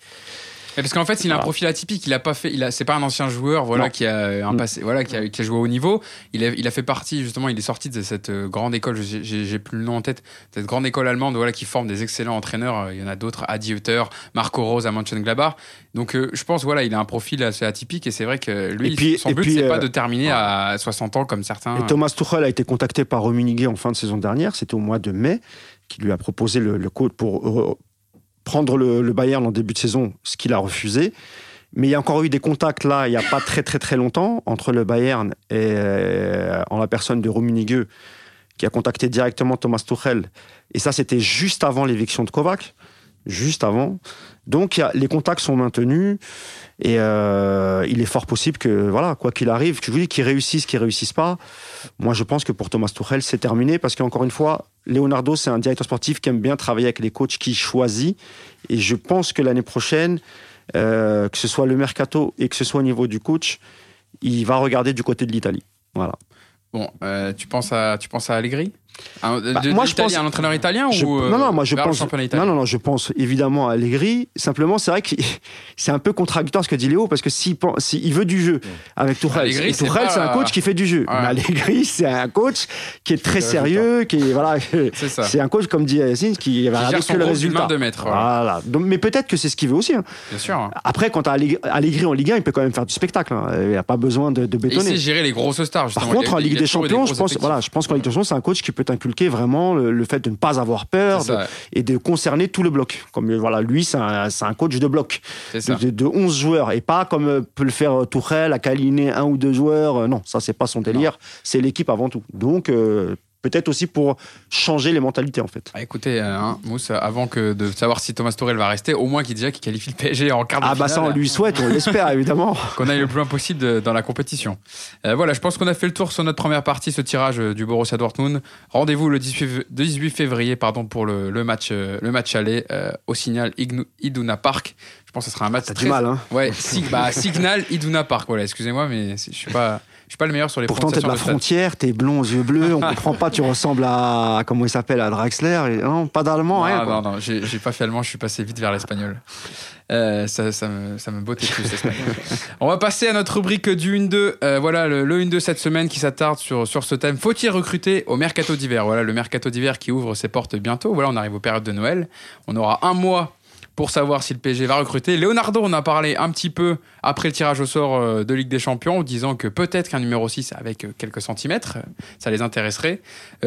Et Parce qu'en fait, il a un Voilà. profil atypique. Il a pas fait. Il a. C'est pas un ancien joueur, voilà, Non. qui a un Mm. passé, voilà, qui a, qui a joué au haut niveau. Il a, il a fait partie justement. Il est sorti de cette euh, grande école. J'ai plus le nom en tête. Cette grande école allemande, voilà, qui forme des excellents entraîneurs. Euh, Il y en a d'autres. Adi Hütter, Marco Rose à Mönchengladbach. Donc, euh, je pense, voilà, il a un profil assez atypique. Et c'est vrai que lui, puis- son but, c'est euh, pas de terminer à 60 ans comme certains. Et Thomas Tuchel a été contacté par Rummenigge en fin de saison dernière, c'était au mois de mai, qui lui a proposé le, le pour prendre le, Bayern en début de saison, ce qu'il a refusé. Mais il y a encore eu des contacts là, il n'y a pas très très très longtemps, entre le Bayern et euh, en la personne de Rummenigge, qui a contacté directement Thomas Tuchel. Et ça, c'était juste avant l'éviction de Kovac, juste avant. Donc les contacts sont maintenus et euh, il est fort possible que, voilà, quoi qu'il arrive, je vous dis qu'ils réussissent, qu'ils réussissent pas. Moi, je pense que pour Thomas Tuchel, c'est terminé parce qu'encore une fois, Leonardo, c'est un directeur sportif qui aime bien travailler avec les coachs qu'il choisit. Et je pense que l'année prochaine, euh, que ce soit le mercato et que ce soit au niveau du coach, il va regarder du côté de l'Italie. Voilà. Bon, euh, tu penses à, tu penses à Allegri? Un, Bah, de- moi, je pense- un entraîneur italien Je- ou euh, non, non, moi je pense. Non, non, non, je pense évidemment à Allegri. Simplement, c'est vrai que c'est un peu contradictoire ce que dit Léo parce que s'il veut du jeu avec Tourelle, Allegri, c'est Tourelle, pas- c'est un coach qui fait du jeu. Ouais. Mais Allegri, c'est un coach qui est très sérieux, qui voilà, C'est ça. c'est un coach comme dit Yacine qui va regarder que le résultat. de maître. voilà. Voilà. Donc, mais peut-être que c'est ce qu'il veut aussi. hein. Bien sûr. Après, quand tu as Allegri en Ligue 1, il peut quand même faire du spectacle. hein. Il n'y a pas besoin de, de Et il bétonner. sait gérer les grosses stars. Par contre, en Ligue des Champions, je pense, voilà, je pense qu'en Ligue des Champions, c'est un coach qui peut t'inculquer vraiment le, le fait de ne pas avoir peur de- et de concerner tout le bloc. Comme euh, voilà, lui, c'est un, un coach de bloc, de, de, de 11 joueurs et pas comme euh, peut le faire euh, Tourelle, à câliner un ou deux joueurs. Non, ça c'est pas son délire. C'est l'équipe avant tout. Donc euh, peut-être aussi pour changer les mentalités en fait. Ah, écoutez, euh, hein, Mousse, avant que de savoir si Thomas Torel va rester, au moins qu'il déjà qu'il qualifie le PSG en quart de Ah bah ça on finale, lui souhaite, on l'espère évidemment. qu'on aille le plus loin possible de- dans la compétition. Euh, voilà, je pense qu'on a fait le tour sur notre première partie, ce tirage euh, du Borussia Dortmund. Rendez-vous le 18, fév- 18 février pardon, pour le, le match, euh, le match aller euh, au Signal Ignu- Iduna Park. Je pense que ce sera un match T'as très... du mal hein. Ouais, Sig- bah, Signal Iduna Park. Voilà, excusez-moi, mais je suis pas, Je suis pas le meilleur sur les Pourtant, t'es de la de frontière, t'es blond aux yeux bleus, on comprend pas, tu ressembles à. Comment il s'appelle À Draxler. et- non, pas d'allemand, rien. Ah, quoi. non, non, j'ai j'ai pas fait allemand, je suis passé vite vers l'espagnol. Euh, ça, ça, me, ça me bottait plus. On va passer à notre rubrique du 1-2. Euh, voilà, le, le 1-2 cette semaine qui s'attarde sur, sur ce thème. Faut-il recruter au mercato d'hiver? Voilà, le mercato d'hiver qui ouvre ses portes bientôt. Voilà, on arrive aux périodes de Noël. On aura un mois pour savoir si le PSG va recruter. Leonardo, on a parlé un petit peu après le tirage au sort euh, de Ligue des Champions, disant que peut-être qu'un numéro 6 avec euh, quelques centimètres, euh, ça les intéresserait.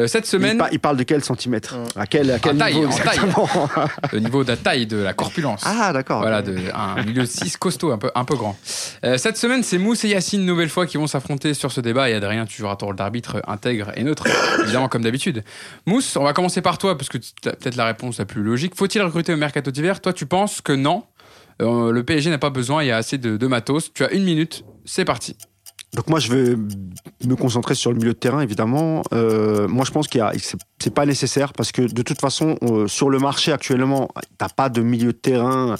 Cette Il, semaine, il parle de quel centimètre? Mm. À quel, à taille, niveau taille. le niveau de la taille, de la corpulence. Ah, d'accord. Voilà, de, un milieu 6 costaud, un peu, un peu grand. Cette semaine, c'est Mousse et Yacine, nouvelle fois, qui vont s'affronter sur ce débat. Et Adrien, tu joueras ton rôle d'arbitre intègre et neutre, évidemment, comme d'habitude. Mousse, on va commencer par toi, parce que tu as peut-être la réponse la plus logique. Faut-il recruter au mercato d'hiver? Toi, tu penses que non Euh, Le PSG n'a pas besoin, il y a assez de, matos. Tu as une minute, c'est parti. Donc moi, je vais me concentrer sur le milieu de terrain, évidemment. Euh, moi, je pense qu'il c'est- pas nécessaire parce que de toute façon, euh, sur le marché actuellement, t'as pas de milieu de terrain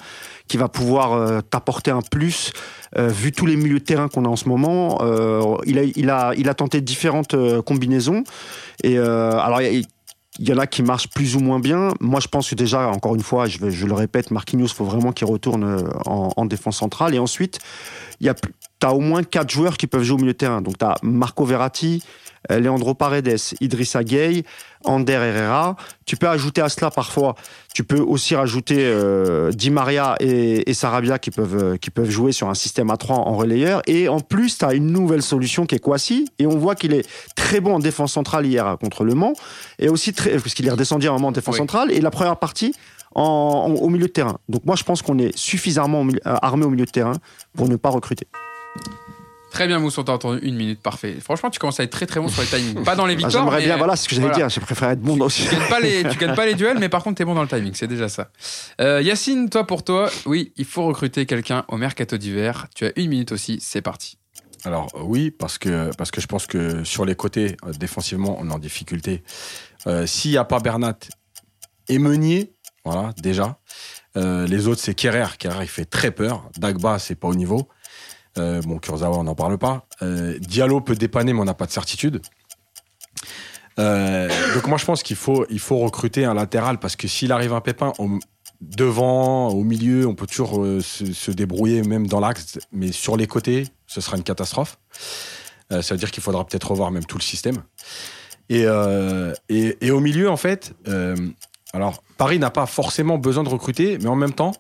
qui va pouvoir t'apporter un plus. Vu tous les milieux de terrain qu'on a en ce moment, il, a, il, a, il a tenté différentes combinaisons. Et alors, il il y en a qui marchent plus ou moins bien. Moi, je pense que déjà, encore une fois, je, le répète, Marquinhos, faut vraiment qu'il retourne euh, en, en défense centrale. Et ensuite, il y a, tu as au moins quatre joueurs qui peuvent jouer au milieu de terrain. Donc, tu as Marco Verratti, Leandro Paredes, Idrissa Gueye, Ander Herrera. Tu peux ajouter à cela parfois, tu peux aussi rajouter euh, Di Maria et, et Sarabia qui peuvent, euh, qui peuvent jouer sur un système à 3 en relayeur. Et en plus, tu as une nouvelle solution qui est Kwasi. Et on voit qu'il est très bon en défense centrale hier contre Le Mans. Et aussi, très, parce qu'il est redescendu à un moment en défense Oui. centrale. Et la première partie, en, en- au milieu de terrain. Donc moi, je pense qu'on est suffisamment euh, armé au milieu de terrain pour ne pas recruter. Très bien, Mousse, on t'a entendu une minute, parfait. Franchement, tu commences à être très très bon sur les timings. Pas dans les Ah, victoires. J'aimerais bien, voilà, c'est ce que j'allais voilà. dire. J'ai préféré être bon dans Tu gagnes pas les, tu gagnes pas les duels, mais par contre, t'es bon dans le timing, c'est déjà ça. Euh, Yacine, toi pour toi, oui, il faut recruter quelqu'un au mercato d'hiver. Tu as une minute aussi, c'est parti. Alors euh, oui, parce que, parce que je pense que sur les côtés, euh, défensivement, on est en difficulté. Euh, S'il n'y a pas Bernat et Meunier, voilà, déjà. Euh, les autres, c'est Kerrer. Kerrer, il fait très peur. Dagba, c'est pas au niveau. Euh, bon, Kurzawa, on n'en parle pas. Euh, Diallo peut dépanner, mais on n'a pas de certitude. Euh, donc moi, je pense qu'il faut, il faut recruter un latéral parce que s'il arrive un pépin devant, au milieu, on peut toujours euh, se, débrouiller, même dans l'axe, mais sur les côtés, ce sera une catastrophe. Euh, ça veut dire qu'il faudra peut-être revoir même tout le système. Et, et, et au milieu, en fait, alors Paris n'a pas forcément besoin de recruter, mais en même temps,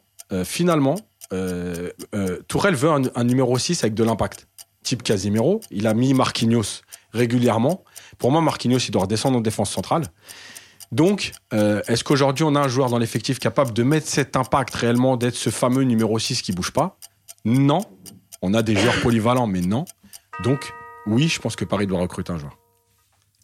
finalement, euh, euh, Tourelle veut un, numéro 6 avec de l'impact, type Casimiro. Il a mis Marquinhos régulièrement. Pour moi, Marquinhos, il doit redescendre en défense centrale. Donc, euh, est-ce qu'aujourd'hui, on a un joueur dans l'effectif capable de mettre cet impact réellement, d'être ce fameux numéro 6 qui bouge pas? Non. On a des joueurs polyvalents, mais non. Donc, oui, je pense que Paris doit recruter un joueur.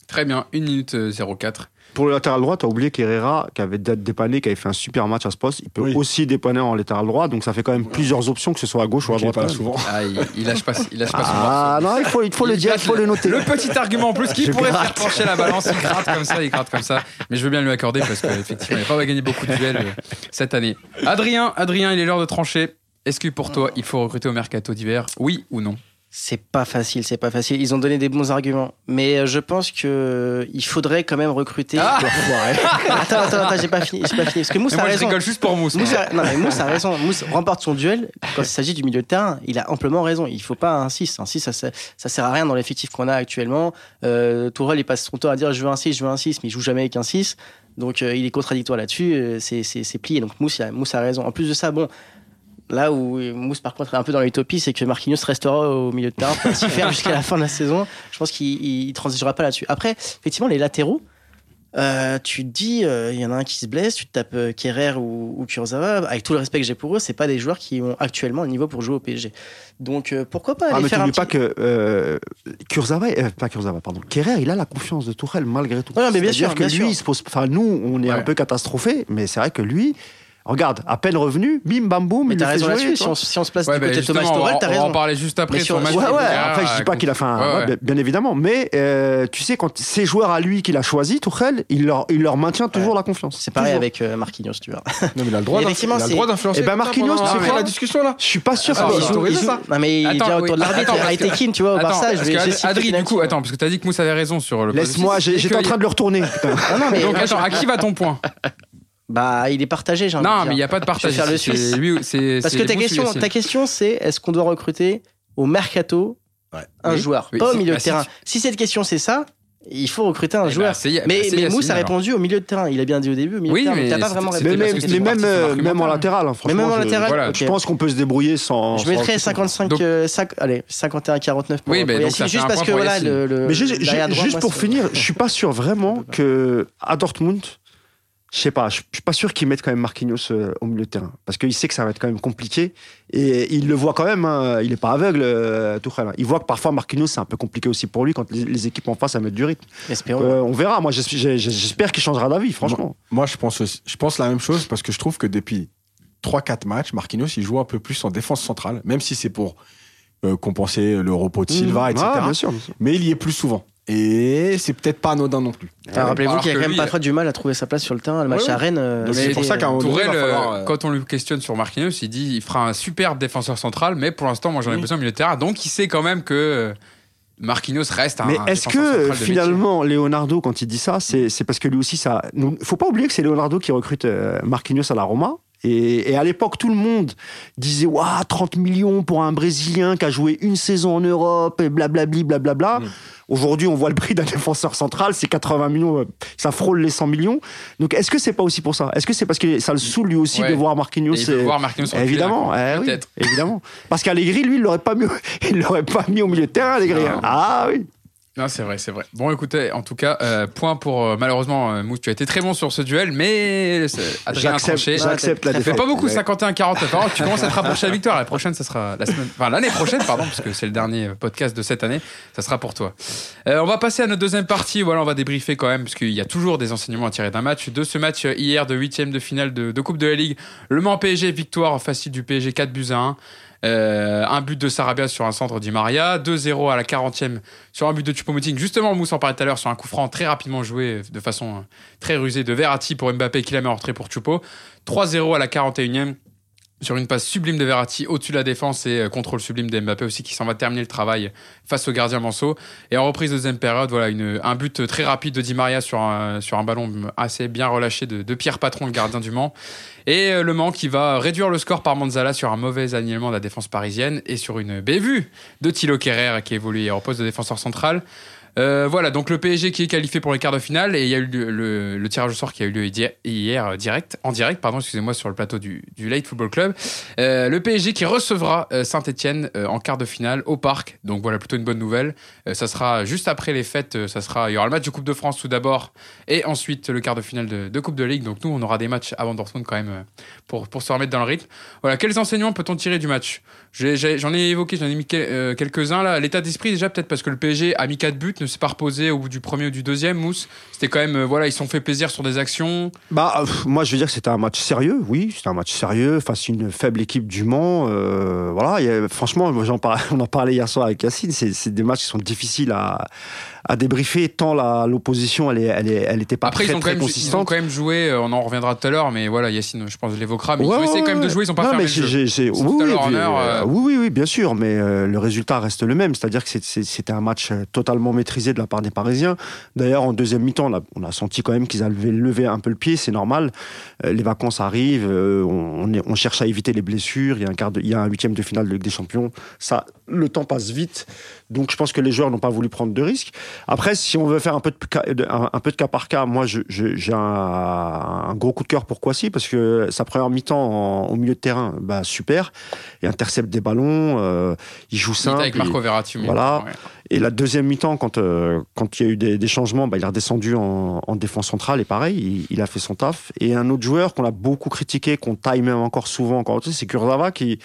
Très bien, une minute euh, 04. Pour le latéral droit, tu as oublié qu'Herrera, qui avait dépanné, qui avait fait un super match à ce poste, il peut Oui. aussi dépanner en latéral droit. Donc ça fait quand même plusieurs options, que ce soit à gauche ou à droite. pas souvent. Ah, il, il lâche pas, il lâche pas Ah non, il faut, il faut le dire, il faut le noter. Le petit argument en plus qui pourrait faire pencher la balance, il gratte comme ça, il gratte comme ça. Mais je veux bien lui accorder parce qu'effectivement, il n'a pas gagné beaucoup de duels euh, cette année. Adrien, Adrien, il est l'heure de trancher. Est-ce que pour toi, il faut recruter au mercato d'hiver? Oui ou non? C'est pas facile, c'est pas facile. Ils ont donné des bons arguments, mais euh, je pense que il faudrait quand même recruter. Ah attends, attends, attends, j'ai pas fini, j'ai pas fini. Parce que Mousse Mais a Moi, je raison. rigole juste pour Mousse. Mousse a, non, mais Mousse a raison. Mousse remporte son duel quand il s'agit du milieu de terrain. Il a amplement raison. Il faut pas un 6. Un 6, ça, ça, ça sert à rien dans l'effectif qu'on a actuellement. Euh, Tourelle, il passe son temps à dire je veux un 6, je veux un 6, mais il joue jamais avec un 6. Donc euh, il est contradictoire là-dessus. Euh, c'est, plié. Donc Mousse, il a- Mousse a raison. En plus de ça, bon. Là où Mousse, par contre, est un peu dans l'utopie, c'est que Marquinhos restera au milieu de terrain pour s'y faire jusqu'à la fin de la saison. Je pense qu'il il transigera pas là-dessus. Après, effectivement, les latéraux, euh, tu te dis, euh, il y en a un qui se blesse, tu te tapes euh, Kerrer ou, ou Kurzawa. Avec tout le respect que j'ai pour eux, c'est pas des joueurs qui ont actuellement le niveau pour jouer au PSG. Donc euh, pourquoi pas Ah, aller mais faire un pas que euh, Kurzawa, euh, pas Kurzawa, pardon, Kerrer, il a la confiance de Tourelle malgré tout. Ouais, non, mais bien C'est-à-dire sûr, que bien lui, sûr. il se pose. Enfin, nous, on est Ouais. un peu catastrophé, mais c'est vrai que lui, Regarde, à peine revenu, bim, bam, boum, Mais il t'as raison là-dessus. Si on, si on se place Ouais, du bah, côté de Thomas on va- t'as On va en raison. parler juste après sur match. Ouais, ouais, après je dis pas qu'il a fait un. Ouais, bien- bien évidemment, mais euh, tu sais, quand ces joueurs à lui qu'il a choisi, Tuchel, il leur, il leur maintient toujours la confiance. C'est pareil Toujours. avec euh, Marquinhos, tu vois. Non, mais il a le droit Et d'in- effectivement, il a le c'est- droit d'influencer. Eh ben, Marquinhos, tu sais la quoi discussion là. Je suis pas sûr. Ah, que- bah, il joue, ça. Non, mais il Attends, vient autour de l'arbitre. Attends, Il a parce été que- kin, tu vois, au Attends, Barça. Adri, du coup, attends, parce que t'as dit que Moussa avait raison sur le. Laisse-moi, j'étais en Et train de le retourner. putain. Ah non, mais Donc attends, à qui va ton point Bah, il est partagé, j'ai envie de Non, dire. mais il n'y a pas de partage. Je vais faire le Suisse. lui, c'est- Parce c'est que ta question, ta question, c'est est-ce qu'on doit recruter au mercato Ouais. un Oui. joueur, Oui, pas au milieu bah, de si terrain? Tu- Si cette question c'est ça, il faut recruter un Eh ben, joueur. c'est- bah, mais c'est mais Mousse a alors. répondu au milieu de terrain. Il a bien dit au début au milieu Oui, de terrain, mais mais t'as pas c'était- vraiment c'était Mais répondu. parce même, que mais c'était même, euh, en latéral, hein, franchement. même en je- latéral, voilà. ok. Je pense qu'on peut se débrouiller sans. Je sans mettrais recruter. 55, Donc- euh, cinq- allez, 51-49 pour, Oui, mais pour donc Yacine, ça fait juste un parce point que pour voilà, Yacine. le, le- Mais juste, derrière droit, juste moi, pour c'est- finir, je suis pas sûr vraiment que à Dortmund, je sais pas, je suis pas sûr qu'ils mettent quand même Marquinhos euh, au milieu de terrain parce qu'il sait que ça va être quand même compliqué et il le voit quand même. hein, il est pas aveugle, euh, Tuchel. Il voit que parfois Marquinhos c'est un peu compliqué aussi pour lui quand les, les équipes en face à mettre du rythme. Espérons. Euh, on verra. Moi, j'espère qu'il changera d'avis, franchement. Moi, je pense, aussi- je pense la même chose parce que je trouve que depuis 3-4 matchs, Marquinhos, il joue un peu plus en défense centrale, même si c'est pour euh, compenser le repos de Silva, Mmh. etc. Ah, bien sûr, bien sûr. Mais il y est plus souvent. Et c'est peut-être pas anodin non plus. Enfin, Rappelez-vous qu'il a que quand même lui, pas trop du mal à trouver sa place sur le terrain. Le match Ouais, à. Rennes. euh, c'est pour ça qu'à Tourelle, il falloir, euh, quand on lui questionne sur Marquinhos, il dit il fera un superbe défenseur central, mais pour l'instant, moi j'en ai Oui. besoin au milieu de terrain. Donc il sait quand même que euh, Marquinhos reste un. Mais est-ce que central de finalement Leonardo, quand il dit ça, c'est parce que lui aussi ça. nous- Faut pas oublier que c'est Leonardo qui recrute Marquinhos à la Roma. Et, et à l'époque, tout le monde disait Waouh, 30 millions pour un Brésilien qui a joué une saison en Europe et blablabli, blablabla. Mm. Aujourd'hui, on voit le prix d'un défenseur central, c'est 80 millions, euh, ça frôle les 100 millions. Donc, est-ce que c'est pas aussi pour ça? Est-ce que c'est parce que ça le saoule lui aussi Ouais. de voir Marquinhos Et voir Marquinhos Évidemment, eh oui, évidemment. Parce qu'Allegri, lui, il l'aurait pas mis, il l'aurait pas mis au milieu de terrain, Allegri. Hein. Ah oui. Non, c'est vrai, c'est vrai. Bon, écoutez, en tout cas, euh, point pour euh, malheureusement euh, Mousse, tu as été très bon sur ce duel, mais c'est- Adrien a J'accepte, la défaite. pas beaucoup, Ouais. 51-49. Alors, tu commences à te rapprocher de la victoire. La prochaine, ça sera la semaine, enfin l'année prochaine, pardon, parce que c'est le dernier podcast de cette année. Ça sera pour toi. Euh, on va passer à notre deuxième partie. Voilà, on va débriefer quand même, parce qu'il y a toujours des enseignements à tirer d'un match. De ce match euh, hier de huitième de finale de, de Coupe de la Ligue, Le Mans PSG, victoire facile du PSG, 4 buts à 1. Euh, un but de Sarabia sur un centre d'I Maria, 2-0 à la 40e sur un but de Choupo-Moting. Justement, Mousse en parlait tout à l'heure sur un coup franc très rapidement joué de façon euh, très rusée de Verratti pour Mbappé qui la met en retrait pour Choupo. 3-0 à la 41e sur une passe sublime de Verratti au-dessus de la défense et euh, contrôle sublime de Mbappé aussi qui s'en va terminer le travail face au gardien Manso. Et en reprise de deuxième période, voilà un but très rapide de Di Maria sur un, ballon assez bien relâché de, de Pierre Patron, le gardien du Mans. Et euh, Le Mans qui va réduire le score par Manzala sur un mauvais alignement de la défense parisienne et sur une bévue de Thilo Kerrer qui évolue en poste de défenseur central. Euh, voilà, donc le PSG qui est qualifié pour les quarts de finale et il y a eu le, tirage au sort qui a eu lieu hier, euh, direct, en direct, pardon, excusez-moi, sur le plateau du, Late Football Club. Euh, le PSG qui recevra Saint-Etienne en quart de finale au Parc. Donc voilà, plutôt une bonne nouvelle. Ça sera juste après les fêtes. ça sera, il y aura le match de Coupe de France tout d'abord et ensuite le quart de finale de, Coupe de Ligue. Donc nous, on aura des matchs avant Dortmund quand même pour, se remettre dans le rythme. Voilà, quels enseignements peut-on tirer du match? J'en ai, évoqué, j'en ai mis euh, quelques-uns là. L'état d'esprit déjà peut-être parce que le PSG a mis 4 buts, ne s'est pas reposé au bout du premier ou du deuxième. Mousse, c'était quand même euh, voilà, ils se sont fait plaisir sur des actions. Bah, moi, je veux dire que c'était un match sérieux, oui, c'était un match sérieux face à une faible équipe du Mans. euh, voilà, franchement, on en parlait hier soir avec c'est c'est des matchs qui sont difficiles à, à débriefer, tant la- l'opposition, elle, est, elle, est, elle était pas Après, très, ils, ont quand même, ils ont consistante. quand même joué, euh, on en reviendra tout à l'heure, mais voilà, Yacine, je pense, l'évoquera, mais Ouais, ils ont essayé ouais, quand même de jouer, ils ont pas non, fermé mais le jeu. C'est oui, oui, euh, euh, oui, oui, oui, bien sûr, mais euh, le résultat reste le même, c'est-à-dire que c'était un match totalement maîtrisé de la part des Parisiens. D'ailleurs, en deuxième mi-temps, on a, on a senti quand même qu'ils avaient levé un peu le pied, c'est normal. Euh, les vacances arrivent, on, on est- on cherche à éviter les blessures. Il y a un quart de- il y a un huitième de finale de Ligue des Champions. Ça, le temps passe vite, donc je pense que les joueurs n'ont pas voulu prendre de risques. Après, si on veut faire un peu de cas, un, un peu de cas par cas, moi, j'ai un, un gros coup de cœur pour Kwasi parce que sa première mi-temps au milieu de terrain, bah super, il intercepte des ballons, euh, il joue Il simple. avec il- Marco Verratti. voilà. ouais. Et la deuxième mi-temps, quand, euh, quand il y a eu des, des changements, bah, il est redescendu en, en défense centrale et pareil, il, il a fait son taf. Et un autre joueur qu'on a beaucoup critiqué, qu'on taille même encore souvent, encore c'est Kurzawa qui,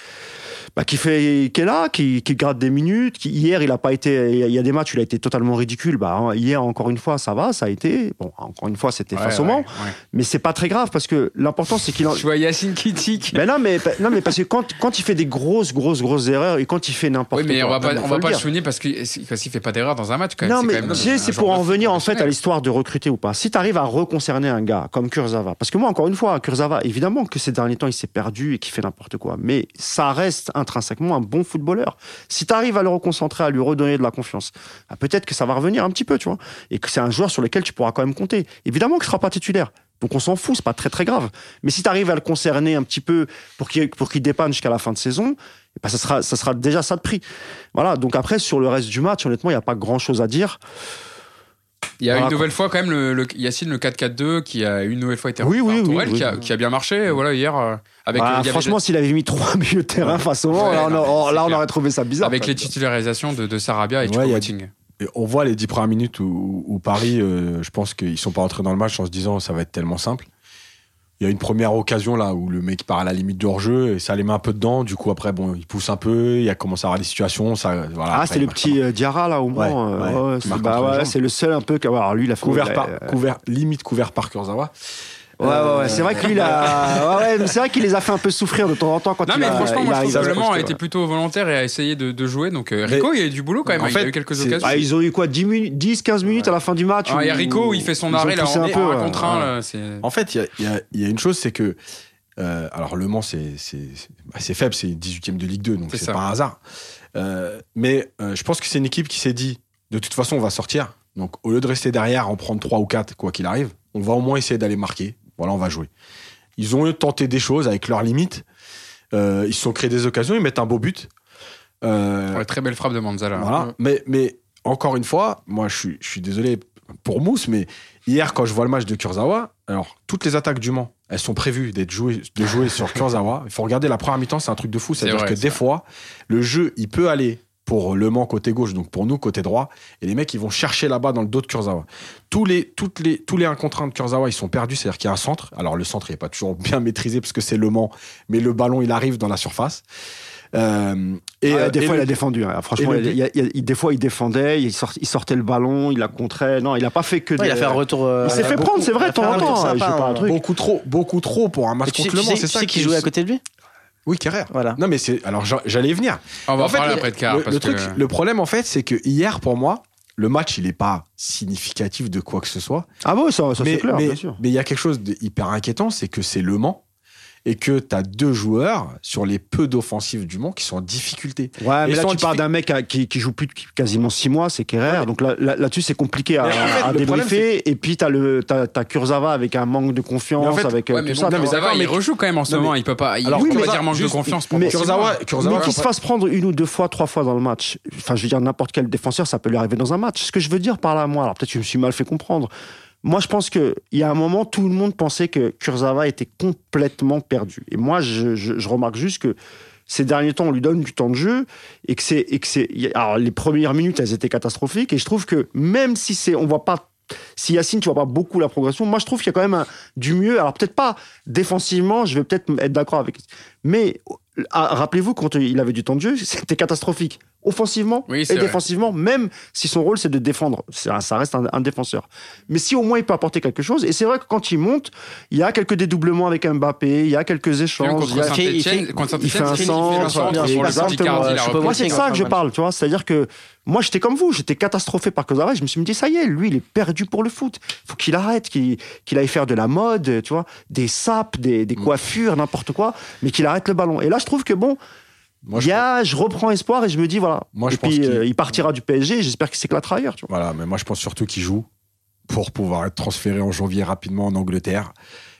bah, qui fait, qui est là, qui, qui garde des minutes. Qui, hier, il a pas été. Il y a des matchs, où il a été totalement ridicule. Bah, hein, hier, encore une fois, ça va, ça a été. Bon, encore une fois, c'était Ouais, face au ouais, Mans, ouais. mais c'est pas très grave parce que l'important, c'est qu'il en. Je vois Yacine qui tique. Mais non, mais non, mais parce que quand, quand il fait des grosses, grosses, grosses erreurs et quand il fait n'importe Oui, quoi. mais on va pas, on va pas le souligner parce qu'il qu'il fait pas d'erreur dans un match quand même. Non, mais c'est pour en venir en fait à l'histoire de recruter ou pas. Si tu arrives à reconcerner un gars comme Kurzawa, parce que moi, encore une fois, Kurzawa, évidemment que ces derniers temps, il s'est perdu et qu'il fait n'importe quoi, mais ça reste intrinsèquement un bon footballeur. Si tu arrives à le reconcentrer, à lui redonner de la confiance, bah, peut-être que ça va revenir un petit peu, tu vois, et que c'est un joueur sur lequel tu pourras quand même compter. Évidemment qu'il sera pas titulaire. Donc on s'en fout, c'est pas très très grave. Mais si tu arrives à le concerner un petit peu pour qu'il pour qu'il dépanne jusqu'à la fin de saison, eh ben, ça sera ça sera déjà ça de prix. Voilà. Donc après sur le reste du match, honnêtement, il y a pas grand chose à dire. Il y a Voilà, une nouvelle fois quand même le, le- Yacine le 4-4-2 qui a une nouvelle fois été Oui, oui, Tourelle, oui. qui, a, qui a bien marché voilà hier euh, avec Bah, avait- franchement, s'il avait mis trois milieux de terrain face au Ouais, là, on, a- oh, là, on aurait trouvé ça bizarre. avec les titularisations de, de Sarabia et Ouais, il on voit les dix premières minutes où, où Paris, euh, je pense qu'ils sont pas entrés dans le match en se disant ça va être tellement simple. Il y a une première occasion là où le mec part à la limite de hors-jeu et ça les met un peu dedans. Du coup, après, bon, il pousse un peu, il a commencé à avoir des situations. Ça, voilà, Ah, il le petit euh, Diarra là au Ouais, Mans. euh, ouais, ouais, c'est bah, c'est le seul un peu. Alors lui, il a fait couvert par, euh, couvert, limite couvert par Kurzawa. Ouais, ouais, ouais, c'est vrai que lui, il a. Ouais, ouais, mais c'est vrai qu'il les a fait un peu souffrir de temps en temps quand Non il mais a- franchement il moi je arrive trouve à que se Le Mans a projeter, été plutôt volontaire et a essayé de, de jouer donc euh, Rico il y a eu du boulot quand même En il a fait, eu quelques occasions. Ah, ils ont eu quoi 10 minutes, 10, 15 minutes à la fin du match Ah, il y a Rico il fait son arrêt là un peu, un ouais. contre un Ouais. là, c'est En fait, il y a, il y a- il y a une chose, c'est que. euh, alors, Le Mans, c'est c'est- c'est- bah, c'est faible, c'est 18ème de Ligue 2, donc C'est pas un hasard. Euh, mais je pense que c'est une équipe qui s'est dit de toute façon, on va sortir. Donc, au lieu de rester derrière, en prendre 3 ou 4, quoi qu'il arrive, on va au moins essayer d'aller marquer. Voilà, on va jouer. Ils ont tenté des choses avec leurs limites. Euh, ils se sont créés des occasions, ils mettent un beau but. Euh, Ouais, très belle frappe de Manzala. voilà. Mais, mais encore une fois, moi, je suis, je suis désolé pour Mousse, mais hier, quand je vois le match de Kurzawa, alors toutes les attaques du Mans, elles sont prévues d'être jouées, de jouer sur Kurzawa. Il faut regarder la première mi-temps, c'est un truc de fou. C'est C'est-à-dire que des fois, le jeu, il peut aller pour Le Mans côté gauche, donc pour nous côté droit, et les mecs, ils vont chercher là-bas dans le dos de Kurzawa. Tous les, toutes les, tous les 1 contre 1 de Kurzawa, ils sont perdus, c'est-à-dire qu'il y a un centre. Alors le centre, il n'est pas toujours bien maîtrisé parce que c'est Le Mans, mais le ballon, il arrive dans la surface. Euh, et, Ah, euh, des et fois, le- il a défendu. hein. Franchement, et le il, y a- il y a- il- des fois, il défendait, il, sort- il sortait le ballon, il la contrait. Non, il a pas fait que. Ouais, des- il a fait un retour. euh, Il s'est fait beaucoup- prendre, c'est vrai, temps en retour temps. beaucoup trop, beaucoup trop pour un match Et tu sais, contre Le tu Mans. sais- C'est tu ça sais qui jouait à côté de lui? Oui, Carrère. Voilà. Non, mais c'est. Alors, j'a- j'allais y venir. On va en fait, parler le- après de quart le, parce le que truc, le problème, en fait, c'est que hier, pour moi, le match, il n'est pas significatif de quoi que ce soit. Ah bon, ça, ça mais c'est clair, mais- bien sûr. mais il y a quelque chose d'hyper inquiétant, c'est que c'est Le Mans et que tu as deux joueurs sur les peu d'offensives du Mans qui sont en difficulté. Ouais, mais Ils là, tu parles d'un mec à- qui, qui joue plus de quasiment 6 mois, c'est Kerrer. Donc là- là- là-dessus, c'est compliqué à, Mais en fait, à le problème, débriefer. Et puis, t'as le t'as, t'as Kurzawa avec un manque de confiance, Mais en fait- avec euh, Ouais, mais tout bon, ça. non, mais Kurzawa, il mais- rejoue quand même en ce Non, mais- moment. Il peut pas. Il Alors, peut pas Kurzawa, dire manque de confiance. mais- pendant six Kurzawa-. Kurzawa, mais qu'il se fasse prendre une ou deux fois, trois fois dans le match, enfin, je veux dire, n'importe quel défenseur, ça peut lui arriver dans un match. Ce que je veux dire par là, moi, alors peut-être que je me suis mal fait comprendre. Moi, je pense qu'il y a un moment, tout le monde pensait que Kurzawa était complètement perdu. Et moi, je, remarque juste que ces derniers temps, on lui donne du temps de jeu et que c'est. Alors, les premières minutes, elles étaient catastrophiques. Et je trouve que même si c'est, on voit pas. Si Yacine, tu vois pas beaucoup la progression, moi je trouve qu'il y a quand même du mieux. Alors peut-être pas défensivement, je vais peut-être être d'accord avec. Mais ah, rappelez-vous, quand il avait du temps de jeu, c'était catastrophique. Offensivement Oui, et vrai. défensivement, même si son rôle c'est de défendre. Ça reste un, un défenseur. Mais si au moins il peut apporter quelque chose, et c'est vrai que quand il monte, il y a quelques dédoublements avec Mbappé, il y a quelques échanges. contre il y a- fait- il fait- il fait un il fait centre. Moi, c'est de ça que je parle, tu vois. C'est-à-dire que moi, j'étais comme vous, j'étais catastrophé par Kozara. Je me suis dit, ça y est, lui, il est perdu pour le foot. faut qu'il arrête, qu'il qu'il aille faire de la mode, tu vois, des sapes, des, des coiffures, n'importe quoi, mais qu'il arrête le ballon. Et là, je trouve que bon, Moi, il je y a, je reprends espoir et je me dis, voilà. Moi, je et puis, pense euh, il partira du PSG. J'espère qu'il s'éclatera ailleurs, tu vois. Voilà, mais moi je pense surtout qu'il joue pour pouvoir être transféré en janvier rapidement en Angleterre.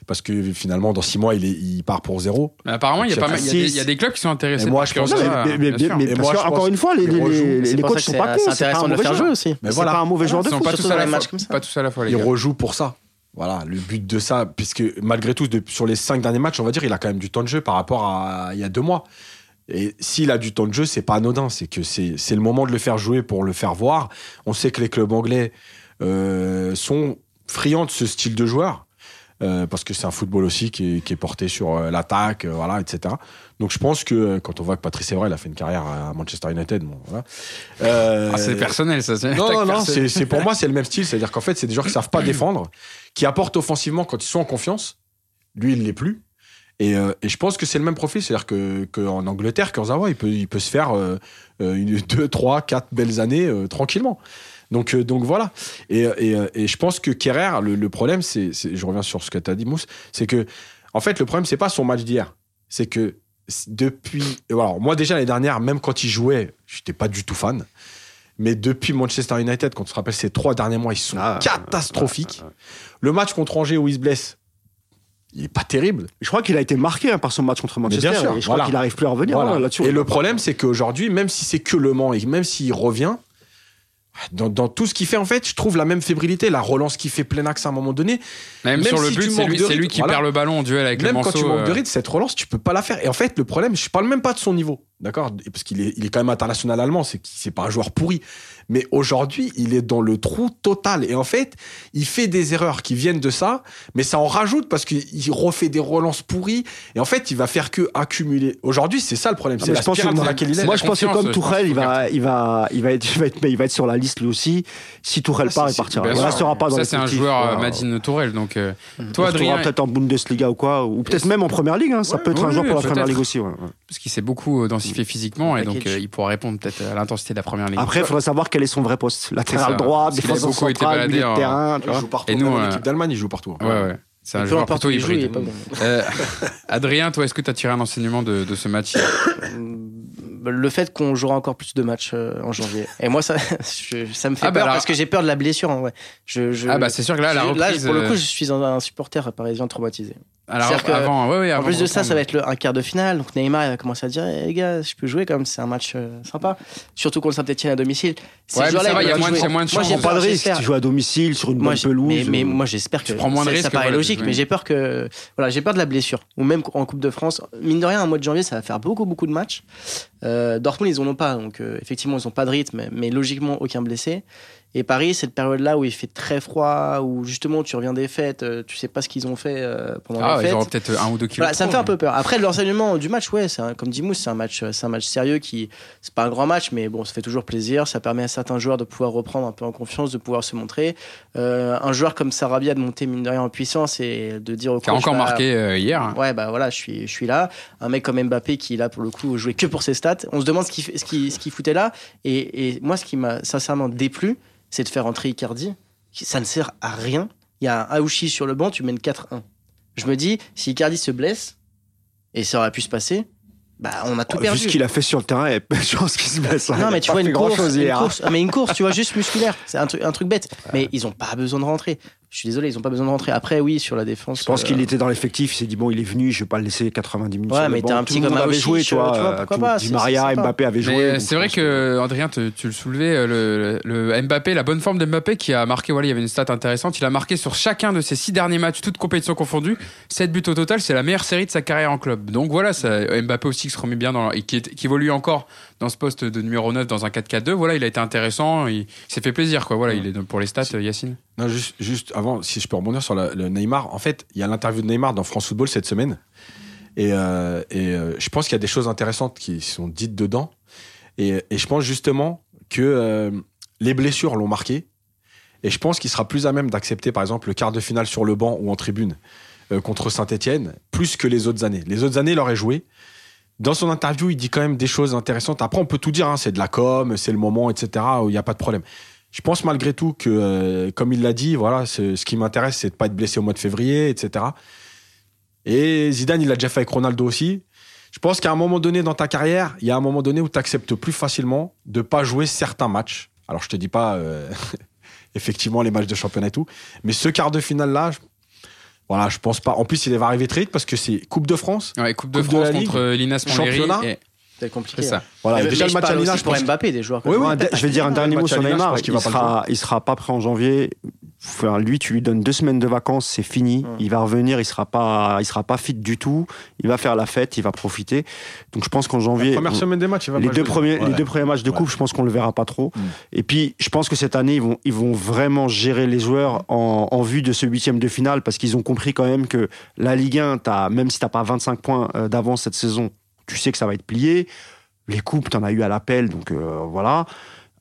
Parce que finalement, dans six mois, il, est, il part pour zéro. Mais apparemment, il y a C'est pas mal- il y a des- six. il y a des clubs qui sont intéressés. Et moi, je pense- Non, mais, mais- parce moi, que, encore une fois, les, les, les, coachs sont que pas cons. c'est pas intéressant un de le mauvais faire jouer aussi. C'est Mais pas voilà. un mauvais joueur de Ils sont foot. pas tous à la comme ça. Pas tous à la fois, les Il rejoue pour ça. Voilà, le but de ça, puisque malgré tout, de- sur les cinq derniers matchs, on va dire, il a quand même du temps de jeu par rapport à il y a deux mois. Et s'il a du temps de jeu, c'est pas anodin. C'est que c'est le moment de le faire jouer pour le faire voir. On sait que les clubs anglais euh, sont friands de ce style de joueur. euh, parce que c'est un football aussi qui est, qui est porté sur euh, l'attaque, voilà, etc. Donc je pense que quand on voit que Patrice Evra, il a fait une carrière à Manchester United, bon, voilà. Ah, c'est personnel, ça. non, non, non, c'est c'est- pour moi, c'est le même style. C'est-à-dire qu'en fait, c'est des joueurs qui savent pas défendre, qui apportent offensivement quand ils sont en confiance. Lui, il l'est plus. Et, euh, et je pense que c'est le même profil. C'est-à-dire que qu'en Angleterre, Kurzawa, il peut, il peut se faire euh, euh, une, deux, trois, quatre belles années euh, tranquillement. Donc, donc voilà. Et, et, et je pense que Kerrer, le, le problème, c'est, je reviens sur ce que tu as dit, Mousse, c'est que, en fait, le problème, c'est pas son match d'hier. C'est que depuis. Alors, moi, déjà, l'année dernière, même quand il jouait, j'étais pas du tout fan. Mais depuis Manchester United, quand on se rappelle ces trois derniers mois, ils sont Ah, catastrophiques. ouais, ouais. Le match contre Angers où il se blesse, il est pas terrible. Je crois qu'il a été marqué hein, par son match contre Manchester. bien sûr, et je voilà. crois qu'il n'arrive plus à revenir Voilà. hein, là-dessus. Et le problème, c'est qu'aujourd'hui, même si c'est que Le Mans et même s'il revient, dans, dans tout ce qu'il fait, en fait, je trouve la même fébrilité, la relance qui fait plein axe à un moment donné. Même, même sur le but, c'est lui, qui voilà. perd le ballon en duel avec le Même manceau. quand tu manques de euh, rythme, cette relance, tu peux pas la faire. Et en fait, le problème, je parle même pas de son niveau, d'accord? Parce qu'il est, il est quand même international allemand, c'est pas un joueur pourri. Mais aujourd'hui, il est dans le trou total. Et en fait, il fait des erreurs qui viennent de ça, mais ça en rajoute parce qu'il refait des relances pourries. Et en fait, il va faire que accumuler. Aujourd'hui, c'est ça le problème. Ah, C'est mais la je pense que- dans laquelle il est. Moi, je pense que comme Tourelle, il va, il va, il va être, il va être, il va être sur la liste lui aussi. Si Tourelle Ah, part, il partira. Il restera pas dans Ça, c'est un joueur euh, voilà. Madine Tourelle. Donc, euh, Il toi, Adrien, peut-être en Bundesliga ou quoi, ou peut-être même en Première Ligue. hein. Ça Ouais, peut être un joueur pour la. Première Ligue aussi. ouais. Parce qu'il s'est beaucoup euh, densifié physiquement et donc euh, il pourra répondre peut-être à l'intensité de la première ligue. Après, il faudrait savoir quel est son vrai poste. Latéral droit, défenseur beaucoup été central, baladé milieu de terrain. Il joue partout. Et nous, euh, équipe d'Allemagne, il joue partout. Ouais, ouais. C'est un Peu joueur plutôt hybride. bon. Euh, Adrien, toi, est-ce que tu as tiré un enseignement de, de ce match Le fait qu'on jouera encore plus de matchs euh, en janvier. Et moi, ça, je- ça me fait Ah bah peur alors- parce que j'ai peur de la blessure. en vrai. Je, je- Ah bah c'est sûr que là, la reprise. pour le coup, je suis un, un supporter parisien traumatisé. Alors, que- avant, ouais, ouais, En plus de ça, ça va être le, un quart de finale. Donc Neymar il va commencer à dire Eh, les gars, je peux jouer quand même, c'est un match euh, sympa. Surtout contre Saint-Etienne à domicile. Ces Ouais, joueurs-là, il y a moins de- moins de Moi, chances. j'ai Prends pas peur, de risque. Tu joues à domicile sur une Moi, bonne pelouse. mais, mais euh, moi j'espère que Tu prends moins de ça- risques, Ça paraît voilà, logique, mais j'ai peur que voilà, j'ai peur de la blessure. Ou même en Coupe de France, mine de rien, un mois de janvier, ça va faire beaucoup beaucoup de matchs. Euh, Dortmund, ils en ont pas, donc euh, effectivement, ils ont pas de rythme, mais logiquement aucun blessé. Et Paris, cette période-là où il fait très froid, où justement tu reviens des fêtes, euh, tu sais pas ce qu'ils ont fait euh, pendant Ah, les fêtes. peut-être un ou deux kilos. Voilà, ça me fait un peu peur. Après, l'enseignement du match, ouais, c'est un- comme dit Mousse, c'est un match, c'est un match sérieux qui, c'est pas un grand match, mais bon, ça fait toujours plaisir. Ça permet à certains joueurs de pouvoir reprendre un peu en confiance, de pouvoir se montrer. Euh, un joueur comme Sarabia de monter mine de rien en puissance et de dire au Qui a coach, encore bah, marqué hier. Ouais, bah voilà, je suis, je suis là. Un mec comme Mbappé qui, là, pour le coup, jouait que pour ses stats. On se demande ce qu'il ce qu'il ce qu'il foutait là. Et, et moi, ce qui m'a sincèrement déplu, c'est de faire entrer Icardi. Ça ne sert à rien. Il y a un Aouchi sur le banc, tu mènes 4-1. Je me dis, si Icardi se blesse, et ça aurait pu se passer, bah, on a tout Vu perdu. ce qu'il a fait sur le terrain, il de chances qu'il se blesse. hein. Non, mais tu vois une course, grand-chose une hier. course, mais une course, tu vois, juste musculaire. C'est un truc, un truc bête. Mais ils ont pas besoin de rentrer. Je suis désolé, ils ont pas besoin de rentrer. Après, oui, sur la défense. Je pense euh, qu'il était dans l'effectif. Il s'est dit bon, il est venu, je vais pas le laisser 90 minutes. Ouais, sur mais t'as un Tout petit comme avait joué, tu vois. tu vois, euh, pourquoi tout- pas, Di c'est- Maria. Mbappé avaient joué. C'est vrai que, Adrien, te- tu le soulevais, euh, le, le Mbappé, la bonne forme de Mbappé qui a marqué, voilà, il y avait une stat intéressante, il a marqué sur chacun de ses six derniers matchs, toutes compétitions confondues, 7 buts au total, c'est la meilleure série de sa carrière en club. Donc voilà, ça, Mbappé aussi qui se remet bien dans, et qui, est- qui évolue encore dans ce poste de numéro 9 dans un 4-4-2, voilà, il a été intéressant, il, il s'est fait plaisir, quoi, voilà, il est pour les stats, Yacine. Non, juste, juste avant, si je peux rebondir sur la- le Neymar. En fait, il y a l'interview de Neymar dans France Football cette semaine. Et, euh, et euh, je pense qu'il y a des choses intéressantes qui sont dites dedans. Et, et je pense justement que euh, les blessures l'ont marqué. Et je pense qu'il sera plus à même d'accepter, par exemple, le quart de finale sur le banc ou en tribune contre Saint-Etienne, plus que les autres années. Les autres années, il aurait joué. Dans son interview, il dit quand même des choses intéressantes. Après, on peut tout dire, hein, c'est de la com, c'est le moment, etc., où il n'y a pas de problème. Je pense malgré tout que, euh, comme il l'a dit, voilà, ce, qui m'intéresse, c'est de pas être blessé au mois de février, etc. Et Zidane, il l'a déjà fait avec Ronaldo aussi. Je pense qu'à un moment donné dans ta carrière, il y a un moment donné où tu acceptes plus facilement de pas jouer certains matchs. Alors, je te dis pas euh, effectivement les matchs de championnat et tout, mais ce quart de finale là, je, voilà, je pense pas. En plus, il va arriver très vite parce que c'est Coupe de France. Ouais, Coupe de Coupe de France la Ligue, contre euh, l'Inas Montlhéry championnat. et, C'est compliqué. C'est ça. hein. Voilà, Mais- déjà mais le match à Milan, je pour pense Mbappé, des joueurs. comme Oui, je vais dire un dernier mot sur Neymar. Il sera, il sera pas prêt en janvier. Enfin, lui, tu lui donnes deux semaines de vacances, c'est fini. Il va revenir, il sera pas, il sera pas fit du tout. Il va faire la fête, il va profiter. Donc, je pense qu'en janvier, Première semaine des matchs, il va les pas deux jouer. premiers, Ouais. les deux premiers matchs de Ouais. coupe, je pense qu'on le verra pas trop. Mm. Et puis, je pense que cette année, ils vont, ils vont vraiment gérer les joueurs en, en vue de ce huitième de finale parce qu'ils ont compris quand même que la Ligue 1, as, même si t'as pas 25 points euh, d'avance cette saison, tu sais que ça va être plié. Les coupes, t'en as eu à l'appel, donc euh, voilà.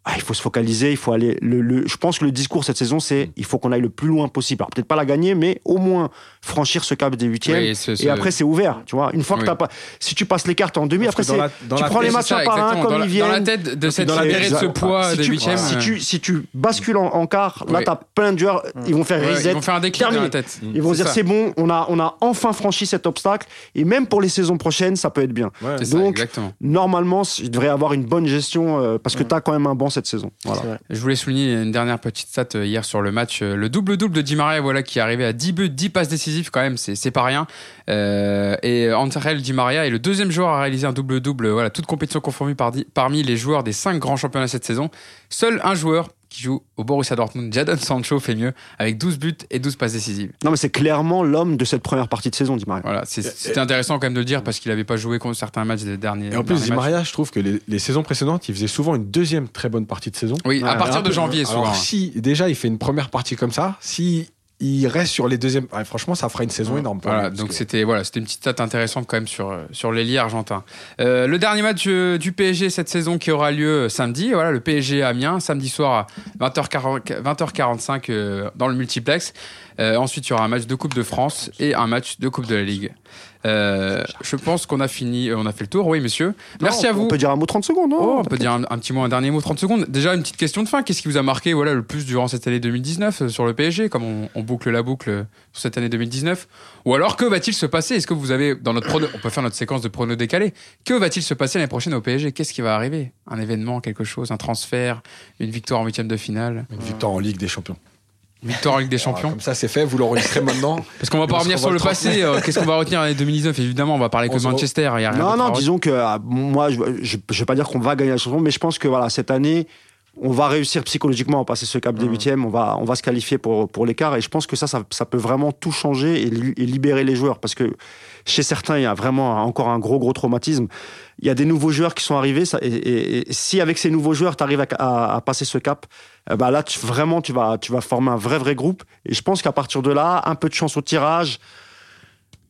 Ah, il faut se focaliser, il faut aller. Le, le- je pense que le discours cette saison, c'est il faut qu'on aille le plus loin possible. Alors peut-être pas la gagner, mais au moins franchir ce cap des huitièmes. Oui, Et après, c'est ouvert, tu vois. Une fois que Oui. t'as pas, si tu passes les cartes en demi, Parce après que la- tu prends les matchs un par un comme la, ils viennent. dans la tête de cette dans la libérée de ce poids si des huitièmes. si euh, tu, si tu bascules en, en quart, là, Oui. t'as plein de joueurs, ils vont faire reset. ils vont faire un déclic dans la tête. Ils vont dire c'est bon, on a, on a enfin franchi cet obstacle et même pour les saisons prochaines, ça peut être bien. Donc. Normalement, il devrait avoir une bonne gestion euh, parce que tu as quand même un banc cette saison. Voilà. Je voulais souligner une dernière petite stat euh, hier sur le match. Euh, Le double-double de Di Maria, voilà, qui est arrivé à 10 buts, 10 passes décisives, quand même, c'est c'est pas rien. Euh, et Angel Di Maria est le deuxième joueur à réaliser un double-double, voilà, toute compétition confondue par- parmi les joueurs des 5 grands championnats cette saison. Seul un joueur qui joue au Borussia Dortmund, Jadon Sancho, fait mieux, avec 12 buts et 12 passes décisives. Non, mais c'est clairement l'homme de cette première partie de saison, dit Maria. Voilà, c'est- c'était intéressant quand même de le dire parce qu'il n'avait pas joué contre certains matchs des derniers. Et en plus, Di matchs. Maria, je trouve que les, les saisons précédentes, il faisait souvent une deuxième très bonne partie de saison. Oui, à partir de janvier, souvent. Alors, si déjà il fait une première partie comme ça, si il reste sur les deuxièmes, franchement, ça fera une saison énorme. pour Voilà, lui, donc que- c'était voilà, c'était une petite stat intéressante quand même sur euh, sur l'ailier argentin. Euh, le dernier match euh, du PSG cette saison qui aura lieu euh, samedi, voilà, le PSG Amiens samedi soir à 20h40 20h45 euh, dans le multiplex. Euh, ensuite, il y aura un match de Coupe de France et un match de Coupe de la Ligue. Euh, je pense qu'on a fini, euh, on a fait le tour, oui, monsieur. Merci Non, à vous. On peut dire un mot 30 secondes, non Oh, on peut dire un, un petit mot, un dernier mot, 30 secondes. Déjà, une petite question de fin. Qu'est-ce qui vous a marqué voilà, le plus durant cette année 2019 euh, sur le PSG, comme on, on boucle la boucle sur cette année 2019 Ou alors, que va-t-il se passer? Est-ce que vous avez, dans notre prono, on peut faire notre séquence de pronos décalés, que va-t-il se passer l'année prochaine au PSG Qu'est-ce qui va arriver? Un événement, quelque chose, un transfert, une victoire en huitième de finale, Une victoire en Ligue des Champions. Victoire en Ligue des Champions comme ça, c'est fait. Vous l'enregistrez maintenant. Parce qu'on va pas revenir sur le passé. euh, Qu'est-ce qu'on va retenir l'année 2019 Évidemment, on va parler que de Manchester. Il y a rien Non, non, disons que ah, moi, je, je, je vais pas dire qu'on va gagner la chanson, mais je pense que voilà, cette année, on va réussir psychologiquement à passer ce cap des huitièmes, on va, on va se qualifier pour, pour l'écart, et je pense que ça, ça, ça peut vraiment tout changer et, li- et libérer les joueurs, parce que chez certains, il y a vraiment encore un gros, gros traumatisme. Il y a des nouveaux joueurs qui sont arrivés, ça, et, et- et si avec ces nouveaux joueurs, tu arrives à, à- à passer ce cap, ben là, tu- vraiment, tu vas, tu vas former un vrai, vrai groupe, et je pense qu'à partir de là, un peu de chance au tirage,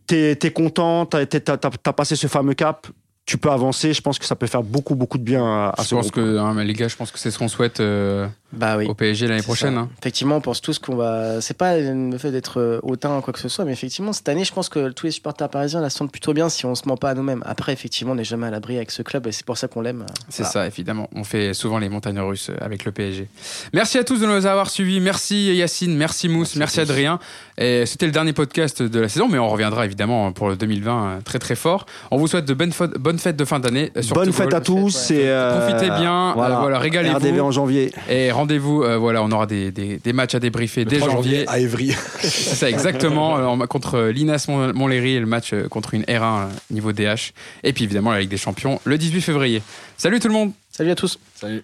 t'es es content, t'as t'as passé ce fameux cap, tu peux avancer. Je pense que ça peut faire beaucoup, beaucoup de bien à, à Je ce pense groupe. que, hein, mais les gars, je pense que c'est ce qu'on souhaite euh, Bah oui. au PSG l'année C'est prochaine. hein. Effectivement, on pense tous qu'on va. C'est pas le fait d'être euh, hautain ou quoi que ce soit, mais effectivement, cette année, je pense que tous les supporters parisiens la sentent plutôt bien si on se ment pas à nous-mêmes. Après, effectivement, on n'est jamais à l'abri avec ce club et c'est pour ça qu'on l'aime. C'est Voilà. ça, évidemment. On fait souvent les montagnes russes euh, avec le PSG. Merci à tous de nous avoir suivis. Merci Yacine, merci Mousse, merci. Adrien. Et c'était le dernier podcast de la saison, mais on reviendra évidemment pour le 2020 euh, très très fort. On vous souhaite de bonnes, fêtes- bonnes fêtes de fin d'année. euh, Bonne fête à tous. et, euh, Profitez bien, euh, Voilà, voilà, régalez-vous. RDV en janvier. Et rendez-vous, euh, voilà, on aura des, des, des matchs à débriefer Le dès 3 janvier. à Évry. C'est ça, exactement. Alors, contre l'Inas Mon- Montlhéry et le match euh, contre une R1 euh, niveau DH. Et puis évidemment la Ligue des Champions le 18 février. Salut tout le monde Salut à tous. Salut.